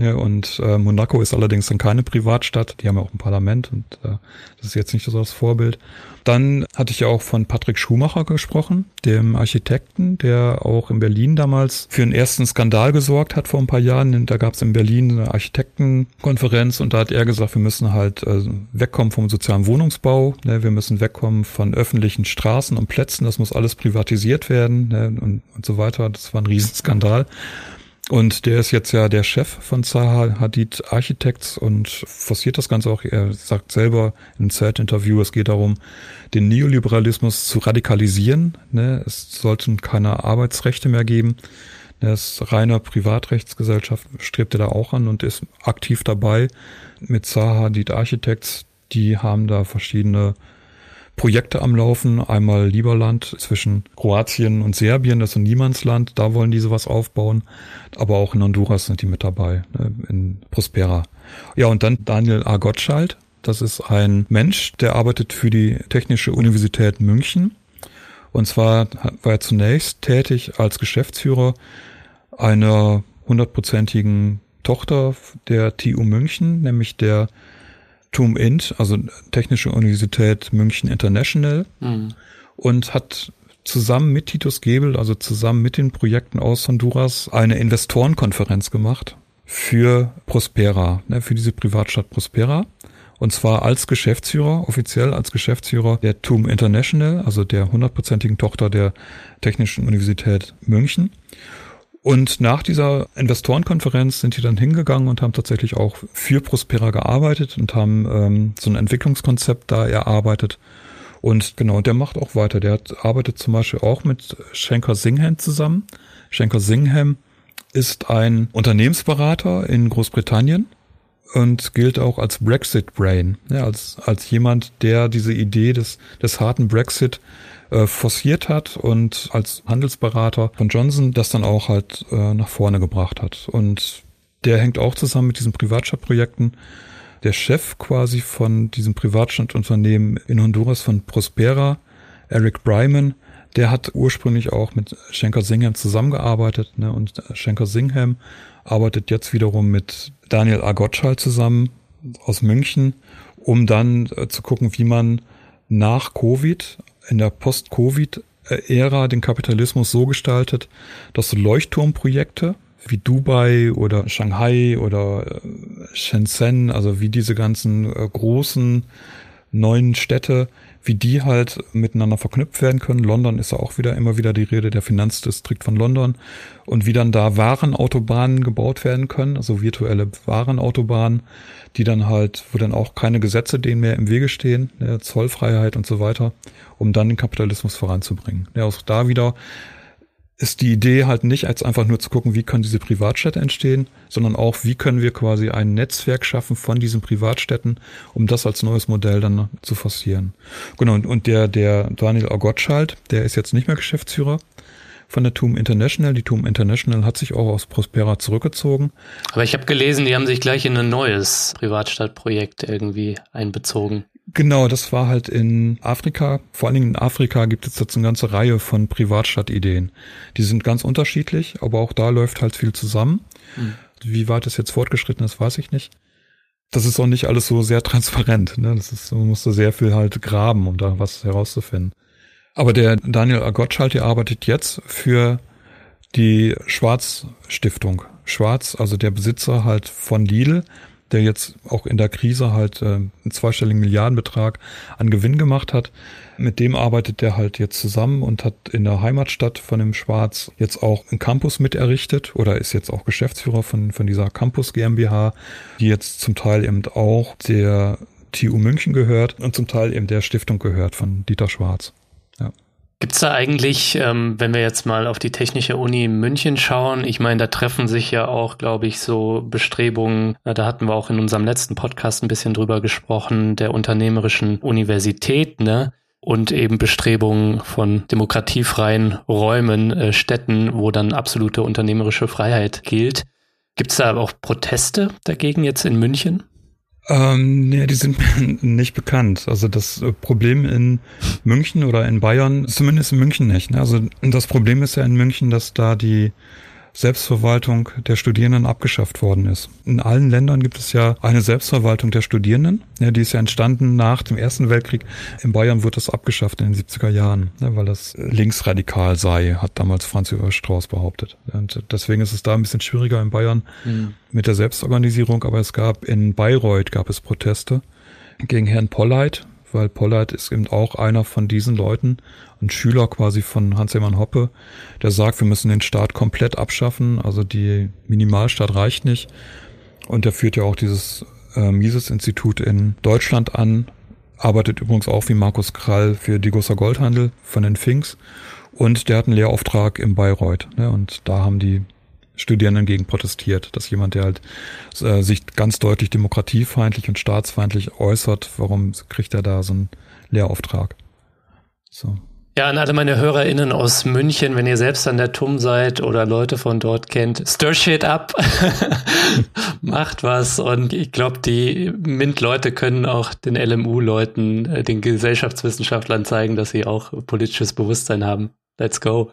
Ja, und äh, Monaco ist allerdings dann keine Privatstadt. Die haben ja auch ein Parlament und äh, das ist jetzt nicht so das Vorbild. Dann hatte ich ja auch von Patrick Schumacher gesprochen, dem Architekten, der auch in Berlin damals für einen ersten Skandal gesorgt hat vor ein paar Jahren. Da gab es in Berlin eine Architektenkonferenz und da hat er gesagt, wir müssen halt äh, wegkommen vom sozialen Wohnungsbau, ne? wir müssen wegkommen von öffentlichen Straßen und Plätzen, das muss alles privatisiert werden ne? und, und so weiter. Das war ein Riesenskandal. Und der ist jetzt ja der Chef von Zaha Hadid Architects und forciert das Ganze auch. Er sagt selber im Z-Interview, es geht darum, den Neoliberalismus zu radikalisieren. Ne? Es sollten keine Arbeitsrechte mehr geben. Er ist reiner Privatrechtsgesellschaft, strebt er da auch an und ist aktiv dabei mit Zaha Hadid Architects. Die haben da verschiedene Projekte am Laufen. Einmal Lieberland zwischen Kroatien und Serbien, das ist ein Niemandsland, da wollen die sowas aufbauen. Aber auch in Honduras sind die mit dabei, ne, in Prospera. Ja, und dann Daniel A. Gottschalk. Das ist ein Mensch, der arbeitet für die Technische Universität München. Und zwar war er zunächst tätig als Geschäftsführer einer hundertprozentigen Tochter der TU München, nämlich der TUM Int, also Technische Universität München International, mhm. und hat zusammen mit Titus Gebel, also zusammen mit den Projekten aus Honduras, eine Investorenkonferenz gemacht für Prospera, ne, für diese Privatstadt Prospera. Und zwar als Geschäftsführer, offiziell als Geschäftsführer der TUM International, also der hundertprozentigen Tochter der Technischen Universität München. Und nach dieser Investorenkonferenz sind die dann hingegangen und haben tatsächlich auch für Prospera gearbeitet und haben ähm, so ein Entwicklungskonzept da erarbeitet. Und genau, der macht auch weiter. Der hat, arbeitet zum Beispiel auch mit Schenker Singham zusammen. Schenker Singham ist ein Unternehmensberater in Großbritannien und gilt auch als Brexit Brain, ja, als, als jemand, der diese Idee des, des harten Brexit äh, forciert hat und als Handelsberater von Johnson das dann auch halt äh, nach vorne gebracht hat. Und der hängt auch zusammen mit diesen Privatstadtprojekten. Der Chef quasi von diesem Privatstadtunternehmen in Honduras von Prospera, Eric Bryman, der hat ursprünglich auch mit Schenker Singham zusammengearbeitet ne, und Schenker Singham arbeitet jetzt wiederum mit Daniel A. Zusammen aus München, um dann äh, zu gucken, wie man nach Covid in der Post-Covid-Ära den Kapitalismus so gestaltet, dass so Leuchtturmprojekte wie Dubai oder Shanghai oder äh, Shenzhen, also wie diese ganzen äh, großen neuen Städte, wie die halt miteinander verknüpft werden können. London ist ja auch wieder immer wieder die Rede, der Finanzdistrikt von London. Und wie dann da Warenautobahnen gebaut werden können, also virtuelle Warenautobahnen, die dann halt, wo dann auch keine Gesetze denen mehr im Wege stehen, ja, Zollfreiheit und so weiter, um dann den Kapitalismus voranzubringen. Ja, auch da wieder ist die Idee halt nicht als einfach nur zu gucken, wie können diese Privatstädte entstehen, sondern auch, wie können wir quasi ein Netzwerk schaffen von diesen Privatstädten, um das als neues Modell dann zu forcieren. Genau, und der, der Daniel Gottschalk, der ist jetzt nicht mehr Geschäftsführer von der TUM International. Die TUM International hat sich auch aus Prospera zurückgezogen. Aber ich habe gelesen, die haben sich gleich in ein neues Privatstadtprojekt irgendwie einbezogen. Genau, das war halt in Afrika. Vor allen Dingen in Afrika gibt es jetzt eine ganze Reihe von Privatstadtideen. Die sind ganz unterschiedlich, aber auch da läuft halt viel zusammen. Mhm. Wie weit es jetzt fortgeschritten ist, weiß ich nicht. Das ist auch nicht alles so sehr transparent. Ne? Das ist, man musste sehr viel halt graben, um da was herauszufinden. Aber der Daniel Gottschalk, der arbeitet jetzt für die Schwarz Stiftung. Schwarz, also der Besitzer halt von Lidl, der jetzt auch in der Krise halt äh, einen zweistelligen Milliardenbetrag an Gewinn gemacht hat. Mit dem arbeitet der halt jetzt zusammen und hat in der Heimatstadt von dem Schwarz jetzt auch einen Campus mit errichtet oder ist jetzt auch Geschäftsführer von, von dieser Campus GmbH, die jetzt zum Teil eben auch der TU München gehört und zum Teil eben der Stiftung gehört von Dieter Schwarz. Ja. Gibt es da eigentlich, ähm, wenn wir jetzt mal auf die Technische Uni München schauen, ich meine, da treffen sich ja auch, glaube ich, so Bestrebungen, da hatten wir auch in unserem letzten Podcast ein bisschen drüber gesprochen, der unternehmerischen Universität, ne? Und eben Bestrebungen von demokratiefreien Räumen, äh, Städten, wo dann absolute unternehmerische Freiheit gilt. Gibt es da auch Proteste dagegen jetzt in München? Ähm, nee, die sind nicht bekannt. Also das äh, Problem in München oder in Bayern, zumindest in München nicht. Ne? Also das Problem ist ja in München, dass da die Selbstverwaltung der Studierenden abgeschafft worden ist. In allen Ländern gibt es ja eine Selbstverwaltung der Studierenden. Ja, die ist ja entstanden nach dem Ersten Weltkrieg. In Bayern wurde das abgeschafft in den 70er Jahren, ne, weil das linksradikal sei, hat damals Franz Josef Strauß behauptet. Und deswegen ist es da ein bisschen schwieriger in Bayern mhm. mit der Selbstorganisierung. Aber es gab in Bayreuth gab es Proteste gegen Herrn Polleit, weil Pollard ist eben auch einer von diesen Leuten, ein Schüler quasi von Hans-Hermann Hoppe, der sagt, wir müssen den Staat komplett abschaffen, also die Minimalstaat reicht nicht. Und der führt ja auch dieses äh, Mises-Institut in Deutschland an, arbeitet übrigens auch wie Markus Krall für die Gosser Goldhandel von den Finks. Und der hat einen Lehrauftrag in Bayreuth. Ne? Und da haben die Studierenden gegen protestiert, dass jemand, der halt äh, sich ganz deutlich demokratiefeindlich und staatsfeindlich äußert, warum kriegt er da so einen Lehrauftrag? So. Ja, an alle meine HörerInnen aus München, wenn ihr selbst an der TUM seid oder Leute von dort kennt, stir shit up, macht was und ich glaube, die MINT-Leute können auch den LMU-Leuten, äh, den Gesellschaftswissenschaftlern zeigen, dass sie auch politisches Bewusstsein haben. Let's go.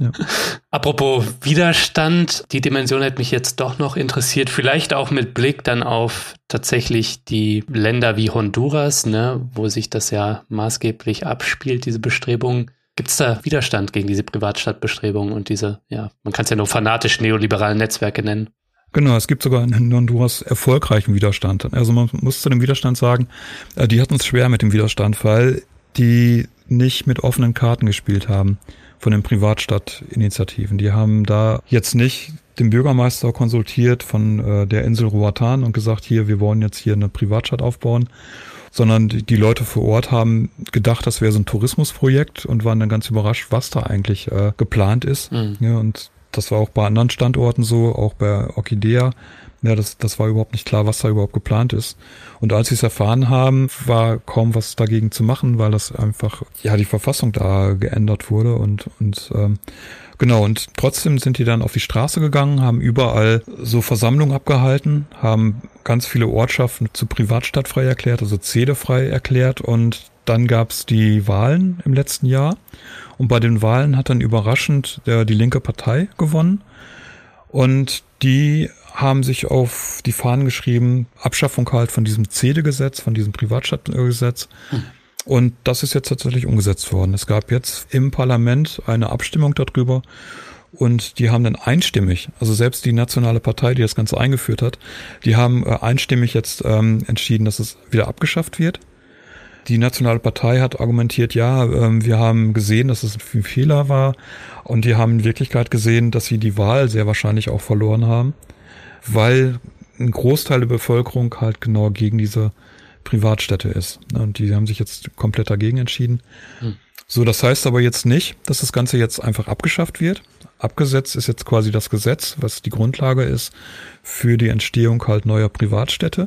ja. Apropos Widerstand, die Dimension hätte mich jetzt doch noch interessiert, vielleicht auch mit Blick dann auf tatsächlich die Länder wie Honduras, ne, wo sich das ja maßgeblich abspielt, diese Bestrebungen. Gibt es da Widerstand gegen diese Privatstadtbestrebungen und diese, ja, man kann es ja nur fanatisch neoliberalen Netzwerke nennen? Genau, es gibt sogar in Honduras erfolgreichen Widerstand. Also man muss zu dem Widerstand sagen, äh, die hatten es schwer mit dem Widerstand, weil die nicht mit offenen Karten gespielt haben von den Privatstadtinitiativen. Die haben da jetzt nicht den Bürgermeister konsultiert von äh, der Insel Roatan und gesagt, hier, wir wollen jetzt hier eine Privatstadt aufbauen, sondern die, die Leute vor Ort haben gedacht, das wäre so ein Tourismusprojekt und waren dann ganz überrascht, was da eigentlich äh, geplant ist. Mhm. Ja, und das war auch bei anderen Standorten so, auch bei Orchidea. Ja, das, das war überhaupt nicht klar, was da überhaupt geplant ist. Und als sie es erfahren haben, war kaum was dagegen zu machen, weil das einfach, ja, die Verfassung da geändert wurde und, und ähm, Genau, und trotzdem sind die dann auf die Straße gegangen, haben überall so Versammlungen abgehalten, haben ganz viele Ortschaften zu Privatstadt frei erklärt, also zedefrei erklärt. Und dann gab's die Wahlen im letzten Jahr. Und bei den Wahlen hat dann überraschend der, die linke Partei gewonnen. Und die haben sich auf die Fahnen geschrieben, Abschaffung halt von diesem CEDE-Gesetz, von diesem Privatstadtgesetz. Hm. Und das ist jetzt tatsächlich umgesetzt worden. Es gab jetzt im Parlament eine Abstimmung darüber und die haben dann einstimmig, also selbst die nationale Partei, die das Ganze eingeführt hat, die haben äh, einstimmig jetzt ähm, entschieden, dass es wieder abgeschafft wird. Die nationale Partei hat argumentiert, ja, ähm, wir haben gesehen, dass es ein Fehler war und die haben in Wirklichkeit gesehen, dass sie die Wahl sehr wahrscheinlich auch verloren haben weil ein Großteil der Bevölkerung halt genau gegen diese Privatstädte ist. Und die haben sich jetzt komplett dagegen entschieden. Hm. So, das heißt aber jetzt nicht, dass das Ganze jetzt einfach abgeschafft wird. Abgesetzt ist jetzt quasi das Gesetz, was die Grundlage ist für die Entstehung halt neuer Privatstädte.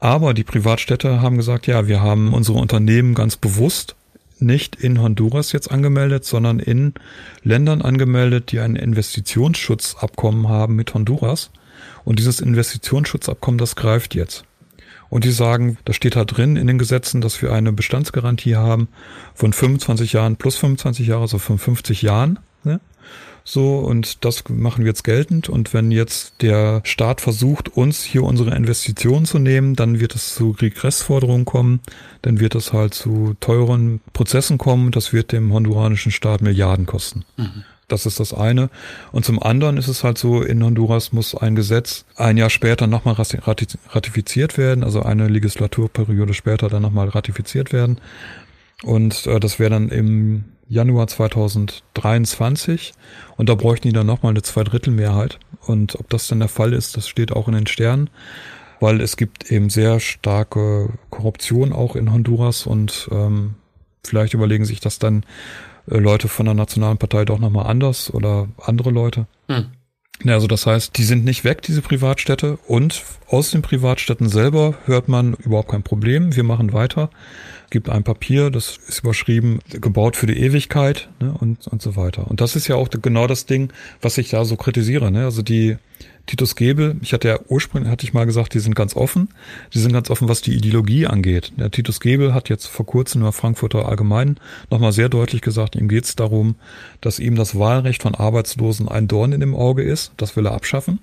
Aber die Privatstädte haben gesagt, ja, wir haben unsere Unternehmen ganz bewusst nicht in Honduras jetzt angemeldet, sondern in Ländern angemeldet, die ein Investitionsschutzabkommen haben mit Honduras. Und dieses Investitionsschutzabkommen, das greift jetzt. Und die sagen, da steht da drin in den Gesetzen, dass wir eine Bestandsgarantie haben von 25 Jahren plus 25 Jahre, also von 50 Jahren. Ne? So, und das machen wir jetzt geltend. Und wenn jetzt der Staat versucht, uns hier unsere Investitionen zu nehmen, dann wird es zu Regressforderungen kommen, dann wird es halt zu teuren Prozessen kommen. Das wird dem honduranischen Staat Milliarden kosten. Mhm. Das ist das eine. Und zum anderen ist es halt so, in Honduras muss ein Gesetz ein Jahr später nochmal ratifiziert werden, also eine Legislaturperiode später dann nochmal ratifiziert werden. Und äh, das wäre dann im Januar 2023. Und da bräuchten die dann nochmal eine Zweidrittelmehrheit. Und ob das dann der Fall ist, das steht auch in den Sternen. Weil es gibt eben sehr starke Korruption auch in Honduras und ähm, vielleicht überlegen sich das dann Leute von der Nationalen Partei doch nochmal anders oder andere Leute. Hm. Ja, also das heißt, die sind nicht weg, diese Privatstädte. Und aus den Privatstädten selber hört man überhaupt kein Problem. Wir machen weiter. Gibt ein Papier, das ist überschrieben, gebaut für die Ewigkeit ne, und, und so weiter. Und das ist ja auch genau das Ding, was ich da so kritisiere. Ne? Also die Titus Gebel, ich hatte ja ursprünglich, hatte ich mal gesagt, die sind ganz offen. Die sind ganz offen, was die Ideologie angeht. Der Titus Gebel hat jetzt vor kurzem der Frankfurter Allgemeinen nochmal sehr deutlich gesagt, ihm geht es darum, dass ihm das Wahlrecht von Arbeitslosen ein Dorn in dem Auge ist. Das will er abschaffen.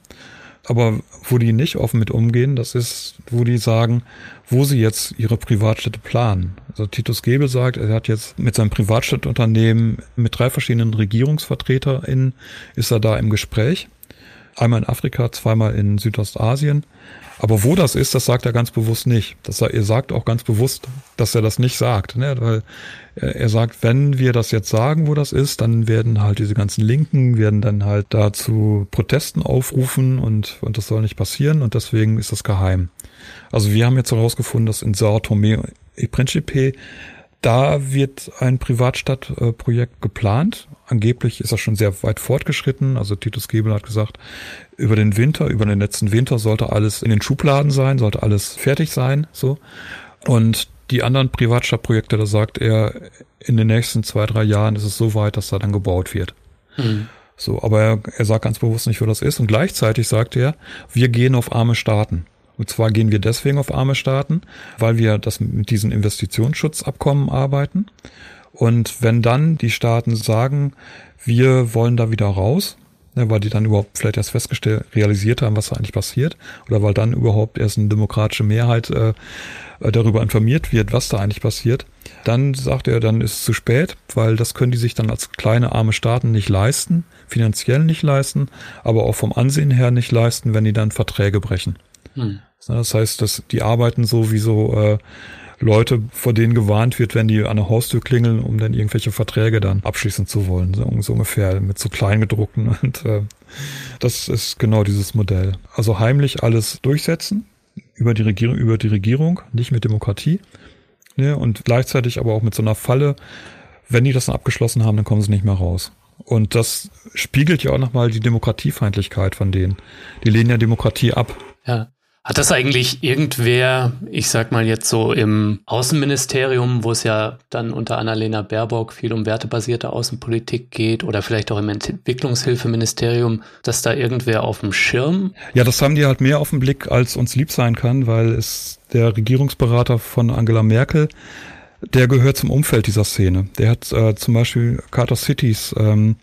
Aber wo die nicht offen mit umgehen, das ist, wo die sagen, wo sie jetzt ihre Privatstädte planen. Also Titus Gebel sagt, er hat jetzt mit seinem Privatstadtunternehmen mit drei verschiedenen RegierungsvertreterInnen ist er da im Gespräch. Einmal in Afrika, zweimal in Südostasien. Aber wo das ist, das sagt er ganz bewusst nicht. Das, er sagt auch ganz bewusst, dass er das nicht sagt. Ne? Weil er sagt, wenn wir das jetzt sagen, wo das ist, dann werden halt diese ganzen Linken, werden dann halt dazu Protesten aufrufen und, und das soll nicht passieren und deswegen ist das geheim. Also wir haben jetzt herausgefunden, dass in Sao Tome e Principe da wird ein Privatstadtprojekt geplant. Angeblich ist das schon sehr weit fortgeschritten. Also Titus Gebel hat gesagt, über den Winter, über den letzten Winter sollte alles in den Schubladen sein, sollte alles fertig sein, so. Und die anderen Privatstadtprojekte, da sagt er, in den nächsten zwei, drei Jahren ist es so weit, dass da dann gebaut wird. Mhm. So, aber er, er sagt ganz bewusst nicht, wo das ist. Und gleichzeitig sagt er, wir gehen auf arme Staaten. Und zwar gehen wir deswegen auf arme Staaten, weil wir das mit diesen Investitionsschutzabkommen arbeiten. Und wenn dann die Staaten sagen, wir wollen da wieder raus, ne, weil die dann überhaupt vielleicht erst festgestellt, realisiert haben, was da eigentlich passiert, oder weil dann überhaupt erst eine demokratische Mehrheit äh, darüber informiert wird, was da eigentlich passiert, dann sagt er, dann ist es zu spät, weil das können die sich dann als kleine arme Staaten nicht leisten, finanziell nicht leisten, aber auch vom Ansehen her nicht leisten, wenn die dann Verträge brechen. Hm. Das heißt, dass die arbeiten so wie so äh, Leute, vor denen gewarnt wird, wenn die an der Haustür klingeln, um dann irgendwelche Verträge dann abschließen zu wollen. So, so ungefähr mit so kleingedruckten. Und äh, das ist genau dieses Modell. Also heimlich alles durchsetzen über die Regierung, über die Regierung, nicht mit Demokratie. Ne, und gleichzeitig aber auch mit so einer Falle, wenn die das dann abgeschlossen haben, dann kommen sie nicht mehr raus. Und das spiegelt ja auch nochmal die Demokratiefeindlichkeit von denen. Die lehnen ja Demokratie ab. Ja. Hat das eigentlich irgendwer, ich sag mal jetzt so im Außenministerium, wo es ja dann unter Annalena Baerbock viel um wertebasierte Außenpolitik geht oder vielleicht auch im Entwicklungshilfeministerium, dass da irgendwer auf dem Schirm? Ja, das haben die halt mehr auf dem Blick, als uns lieb sein kann, weil es der Regierungsberater von Angela Merkel, der gehört zum Umfeld dieser Szene. Der hat äh, zum Beispiel Carter Cities ähm,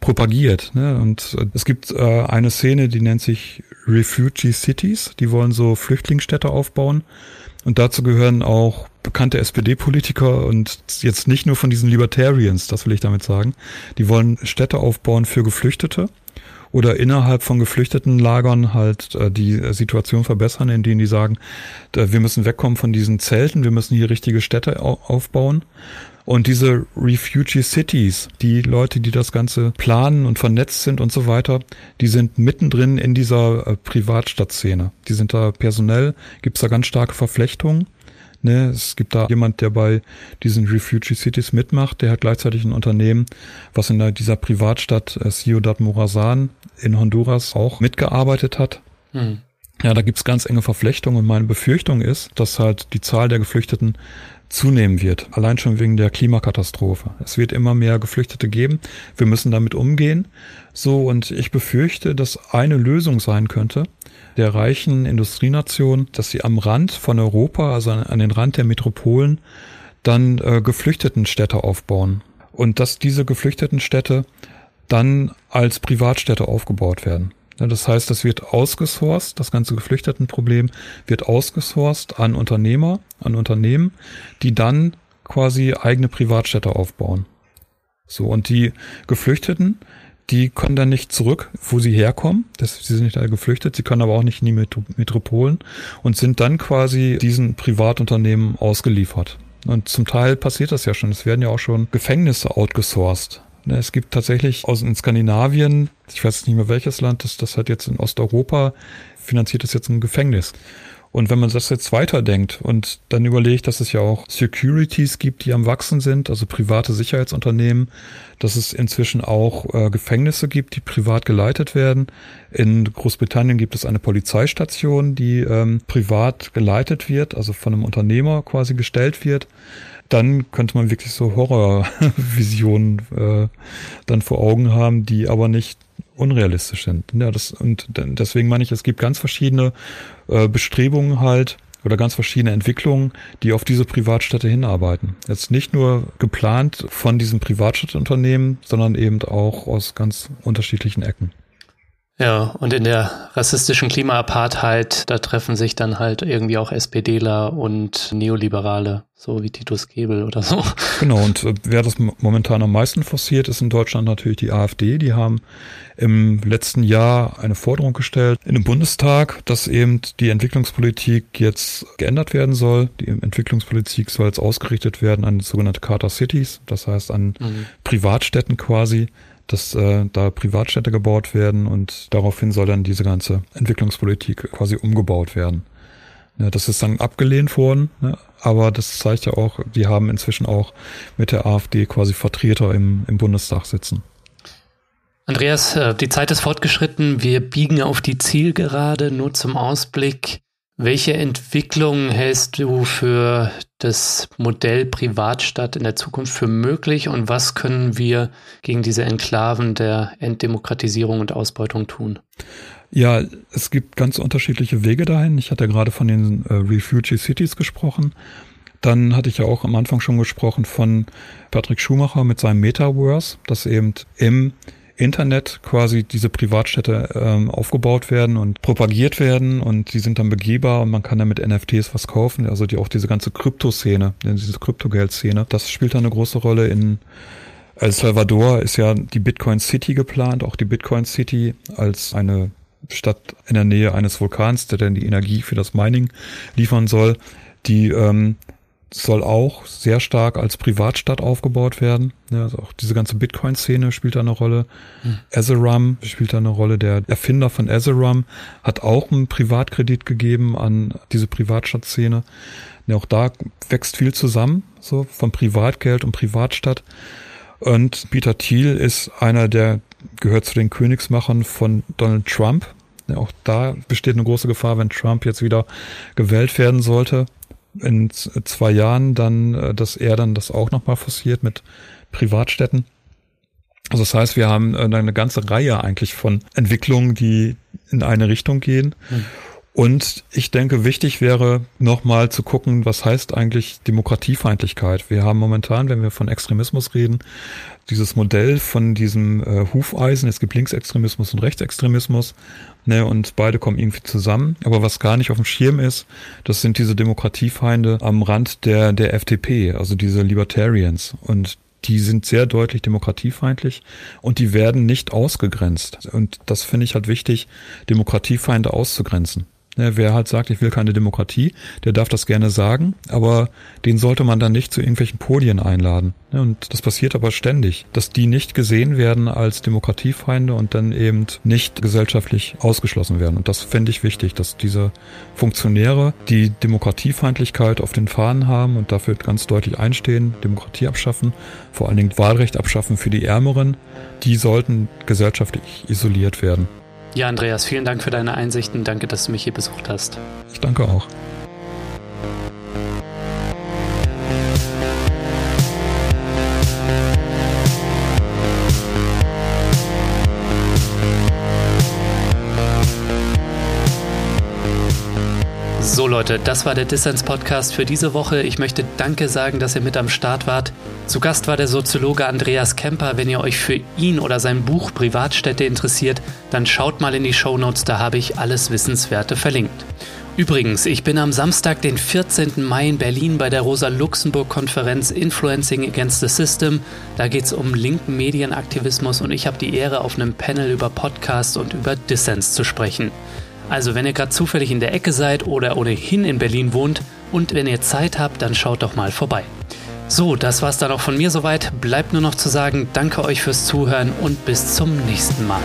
propagiert. Ne? Und äh, es gibt äh, eine Szene, die nennt sich Refugee Cities. Die wollen so Flüchtlingsstädte aufbauen. Und dazu gehören auch bekannte SPD-Politiker und jetzt nicht nur von diesen Libertarians, das will ich damit sagen. Die wollen Städte aufbauen für Geflüchtete oder innerhalb von geflüchteten Lagern halt äh, die Situation verbessern, in denen die sagen, wir müssen wegkommen von diesen Zelten, wir müssen hier richtige Städte aufbauen. Und diese Refugee Cities, die Leute, die das Ganze planen und vernetzt sind und so weiter, die sind mittendrin in dieser äh, Privatstadtszene. Die sind da personell, gibt's da ganz starke Verflechtungen. Ne, es gibt da jemand, der bei diesen Refugee Cities mitmacht, der hat gleichzeitig ein Unternehmen, was in dieser Privatstadt äh, Ciudad Morazan in Honduras auch mitgearbeitet hat. Hm. Ja, da gibt's ganz enge Verflechtungen und meine Befürchtung ist, dass halt die Zahl der Geflüchteten zunehmen wird. Allein schon wegen der Klimakatastrophe. Es wird immer mehr Geflüchtete geben. Wir müssen damit umgehen. So, und ich befürchte, dass eine Lösung sein könnte, der reichen Industrienation, dass sie am Rand von Europa, also an, an den Rand der Metropolen, dann äh, Geflüchtetenstädte aufbauen. Und dass diese Geflüchtetenstädte dann als Privatstädte aufgebaut werden. Das heißt, das wird ausgesourced, das ganze Geflüchtetenproblem wird ausgesourced an Unternehmer, an Unternehmen, die dann quasi eigene Privatstädte aufbauen. So, und die Geflüchteten, die können dann nicht zurück, wo sie herkommen. Das, sie sind nicht alle geflüchtet, sie können aber auch nicht in die Metropolen und sind dann quasi diesen Privatunternehmen ausgeliefert. Und zum Teil passiert das ja schon. Es werden ja auch schon Gefängnisse outgesourced. Ne, es gibt tatsächlich aus in Skandinavien, ich weiß nicht mehr welches Land, das, das hat jetzt in Osteuropa, finanziert das jetzt ein Gefängnis. Und wenn man das jetzt weiterdenkt und dann überlegt, dass es ja auch Securities gibt, die am Wachsen sind, also private Sicherheitsunternehmen, dass es inzwischen auch äh, Gefängnisse gibt, die privat geleitet werden. In Großbritannien gibt es eine Polizeistation, die ähm, privat geleitet wird, also von einem Unternehmer quasi gestellt wird dann könnte man wirklich so Horrorvisionen äh, dann vor Augen haben, die aber nicht unrealistisch sind. Ja, das, und deswegen meine ich, es gibt ganz verschiedene äh, Bestrebungen halt oder ganz verschiedene Entwicklungen, die auf diese Privatstädte hinarbeiten. Jetzt nicht nur geplant von diesen Privatstadtunternehmen, sondern eben auch aus ganz unterschiedlichen Ecken. Ja, und in der rassistischen Klimaapartheid, da treffen sich dann halt irgendwie auch SPDler und Neoliberale, so wie Titus Gebel oder so. Genau, und äh, wer das momentan am meisten forciert, ist in Deutschland natürlich die AfD. Die haben im letzten Jahr eine Forderung gestellt in dem Bundestag, dass eben die Entwicklungspolitik jetzt geändert werden soll. Die Entwicklungspolitik soll jetzt ausgerichtet werden an sogenannte Charter Cities, das heißt an mhm. Privatstädten quasi dass äh, da Privatstädte gebaut werden und daraufhin soll dann diese ganze Entwicklungspolitik quasi umgebaut werden. Ja, das ist dann abgelehnt worden, ne? aber das zeigt ja auch, die haben inzwischen auch mit der AfD quasi Vertreter im, im Bundestag sitzen. Andreas, äh, die Zeit ist fortgeschritten. Wir biegen auf die Zielgerade. Nur zum Ausblick. Welche Entwicklung hältst du für das Modell Privatstadt in der Zukunft für möglich und was können wir gegen diese Enklaven der Entdemokratisierung und Ausbeutung tun? Ja, es gibt ganz unterschiedliche Wege dahin. Ich hatte gerade von den äh, Refugee Cities gesprochen. Dann hatte ich ja auch am Anfang schon gesprochen von Patrick Schumacher mit seinem Metaverse, das eben im Internet quasi diese Privatstädte ähm, aufgebaut werden und propagiert werden und die sind dann begehbar und man kann dann mit NFTs was kaufen. Also die auch diese ganze Kryptoszene, diese Kryptogeldszene, das spielt da eine große Rolle in El Salvador ist ja die Bitcoin City geplant, auch die Bitcoin City als eine Stadt in der Nähe eines Vulkans, der dann die Energie für das Mining liefern soll. Die ähm, soll auch sehr stark als Privatstadt aufgebaut werden. Ja, also auch diese ganze Bitcoin-Szene spielt da eine Rolle. Mhm. Azeram spielt da eine Rolle. Der Erfinder von Azeram hat auch einen Privatkredit gegeben an diese Privatstadtszene. Ja, auch da wächst viel zusammen, so von Privatgeld und Privatstadt. Und Peter Thiel ist einer, der gehört zu den Königsmachern von Donald Trump. Ja, auch da besteht eine große Gefahr, wenn Trump jetzt wieder gewählt werden sollte, in zwei Jahren dann, äh, dass er dann das auch nochmal forciert mit Privatstädten. Also das heißt, wir haben äh, eine ganze Reihe eigentlich von Entwicklungen, die in eine Richtung gehen. Mhm. Und ich denke, wichtig wäre nochmal zu gucken, was heißt eigentlich Demokratiefeindlichkeit. Wir haben momentan, wenn wir von Extremismus reden, dieses Modell von diesem äh, Hufeisen. Es gibt Linksextremismus und Rechtsextremismus. Ne, und beide kommen irgendwie zusammen. Aber was gar nicht auf dem Schirm ist, das sind diese Demokratiefeinde am Rand der, der FDP, also diese Libertarians. Und die sind sehr deutlich demokratiefeindlich und die werden nicht ausgegrenzt. Und das finde ich halt wichtig, Demokratiefeinde auszugrenzen. Ne, wer halt sagt, ich will keine Demokratie, der darf das gerne sagen, aber den sollte man dann nicht zu irgendwelchen Podien einladen. Ne, und das passiert aber ständig, dass die nicht gesehen werden als Demokratiefeinde und dann eben nicht gesellschaftlich ausgeschlossen werden. Und das fände ich wichtig, dass diese Funktionäre die Demokratiefeindlichkeit auf den Fahnen haben und dafür ganz deutlich einstehen, Demokratie abschaffen, vor allen Dingen Wahlrecht abschaffen für die Ärmeren. Die sollten gesellschaftlich isoliert werden. Ja, Andreas, vielen Dank für deine Einsichten. Danke, dass du mich hier besucht hast. Ich danke auch. So Leute, das war der Dissens Podcast für diese Woche. Ich möchte Danke sagen, dass ihr mit am Start wart. Zu Gast war der Soziologe Andreas Kemper. Wenn ihr euch für ihn oder sein Buch Privatstädte interessiert, dann schaut mal in die Show Notes, da habe ich alles Wissenswerte verlinkt. Übrigens, ich bin am Samstag, den 14. Mai in Berlin bei der Rosa-Luxemburg-Konferenz Influencing Against the System. Da geht es um linken Medienaktivismus und ich habe die Ehre, auf einem Panel über Podcasts und über Dissens zu sprechen. Also wenn ihr gerade zufällig in der Ecke seid oder ohnehin in Berlin wohnt und wenn ihr Zeit habt, dann schaut doch mal vorbei. So, das war's dann auch von mir soweit. Bleibt nur noch zu sagen, danke euch fürs Zuhören und bis zum nächsten Mal.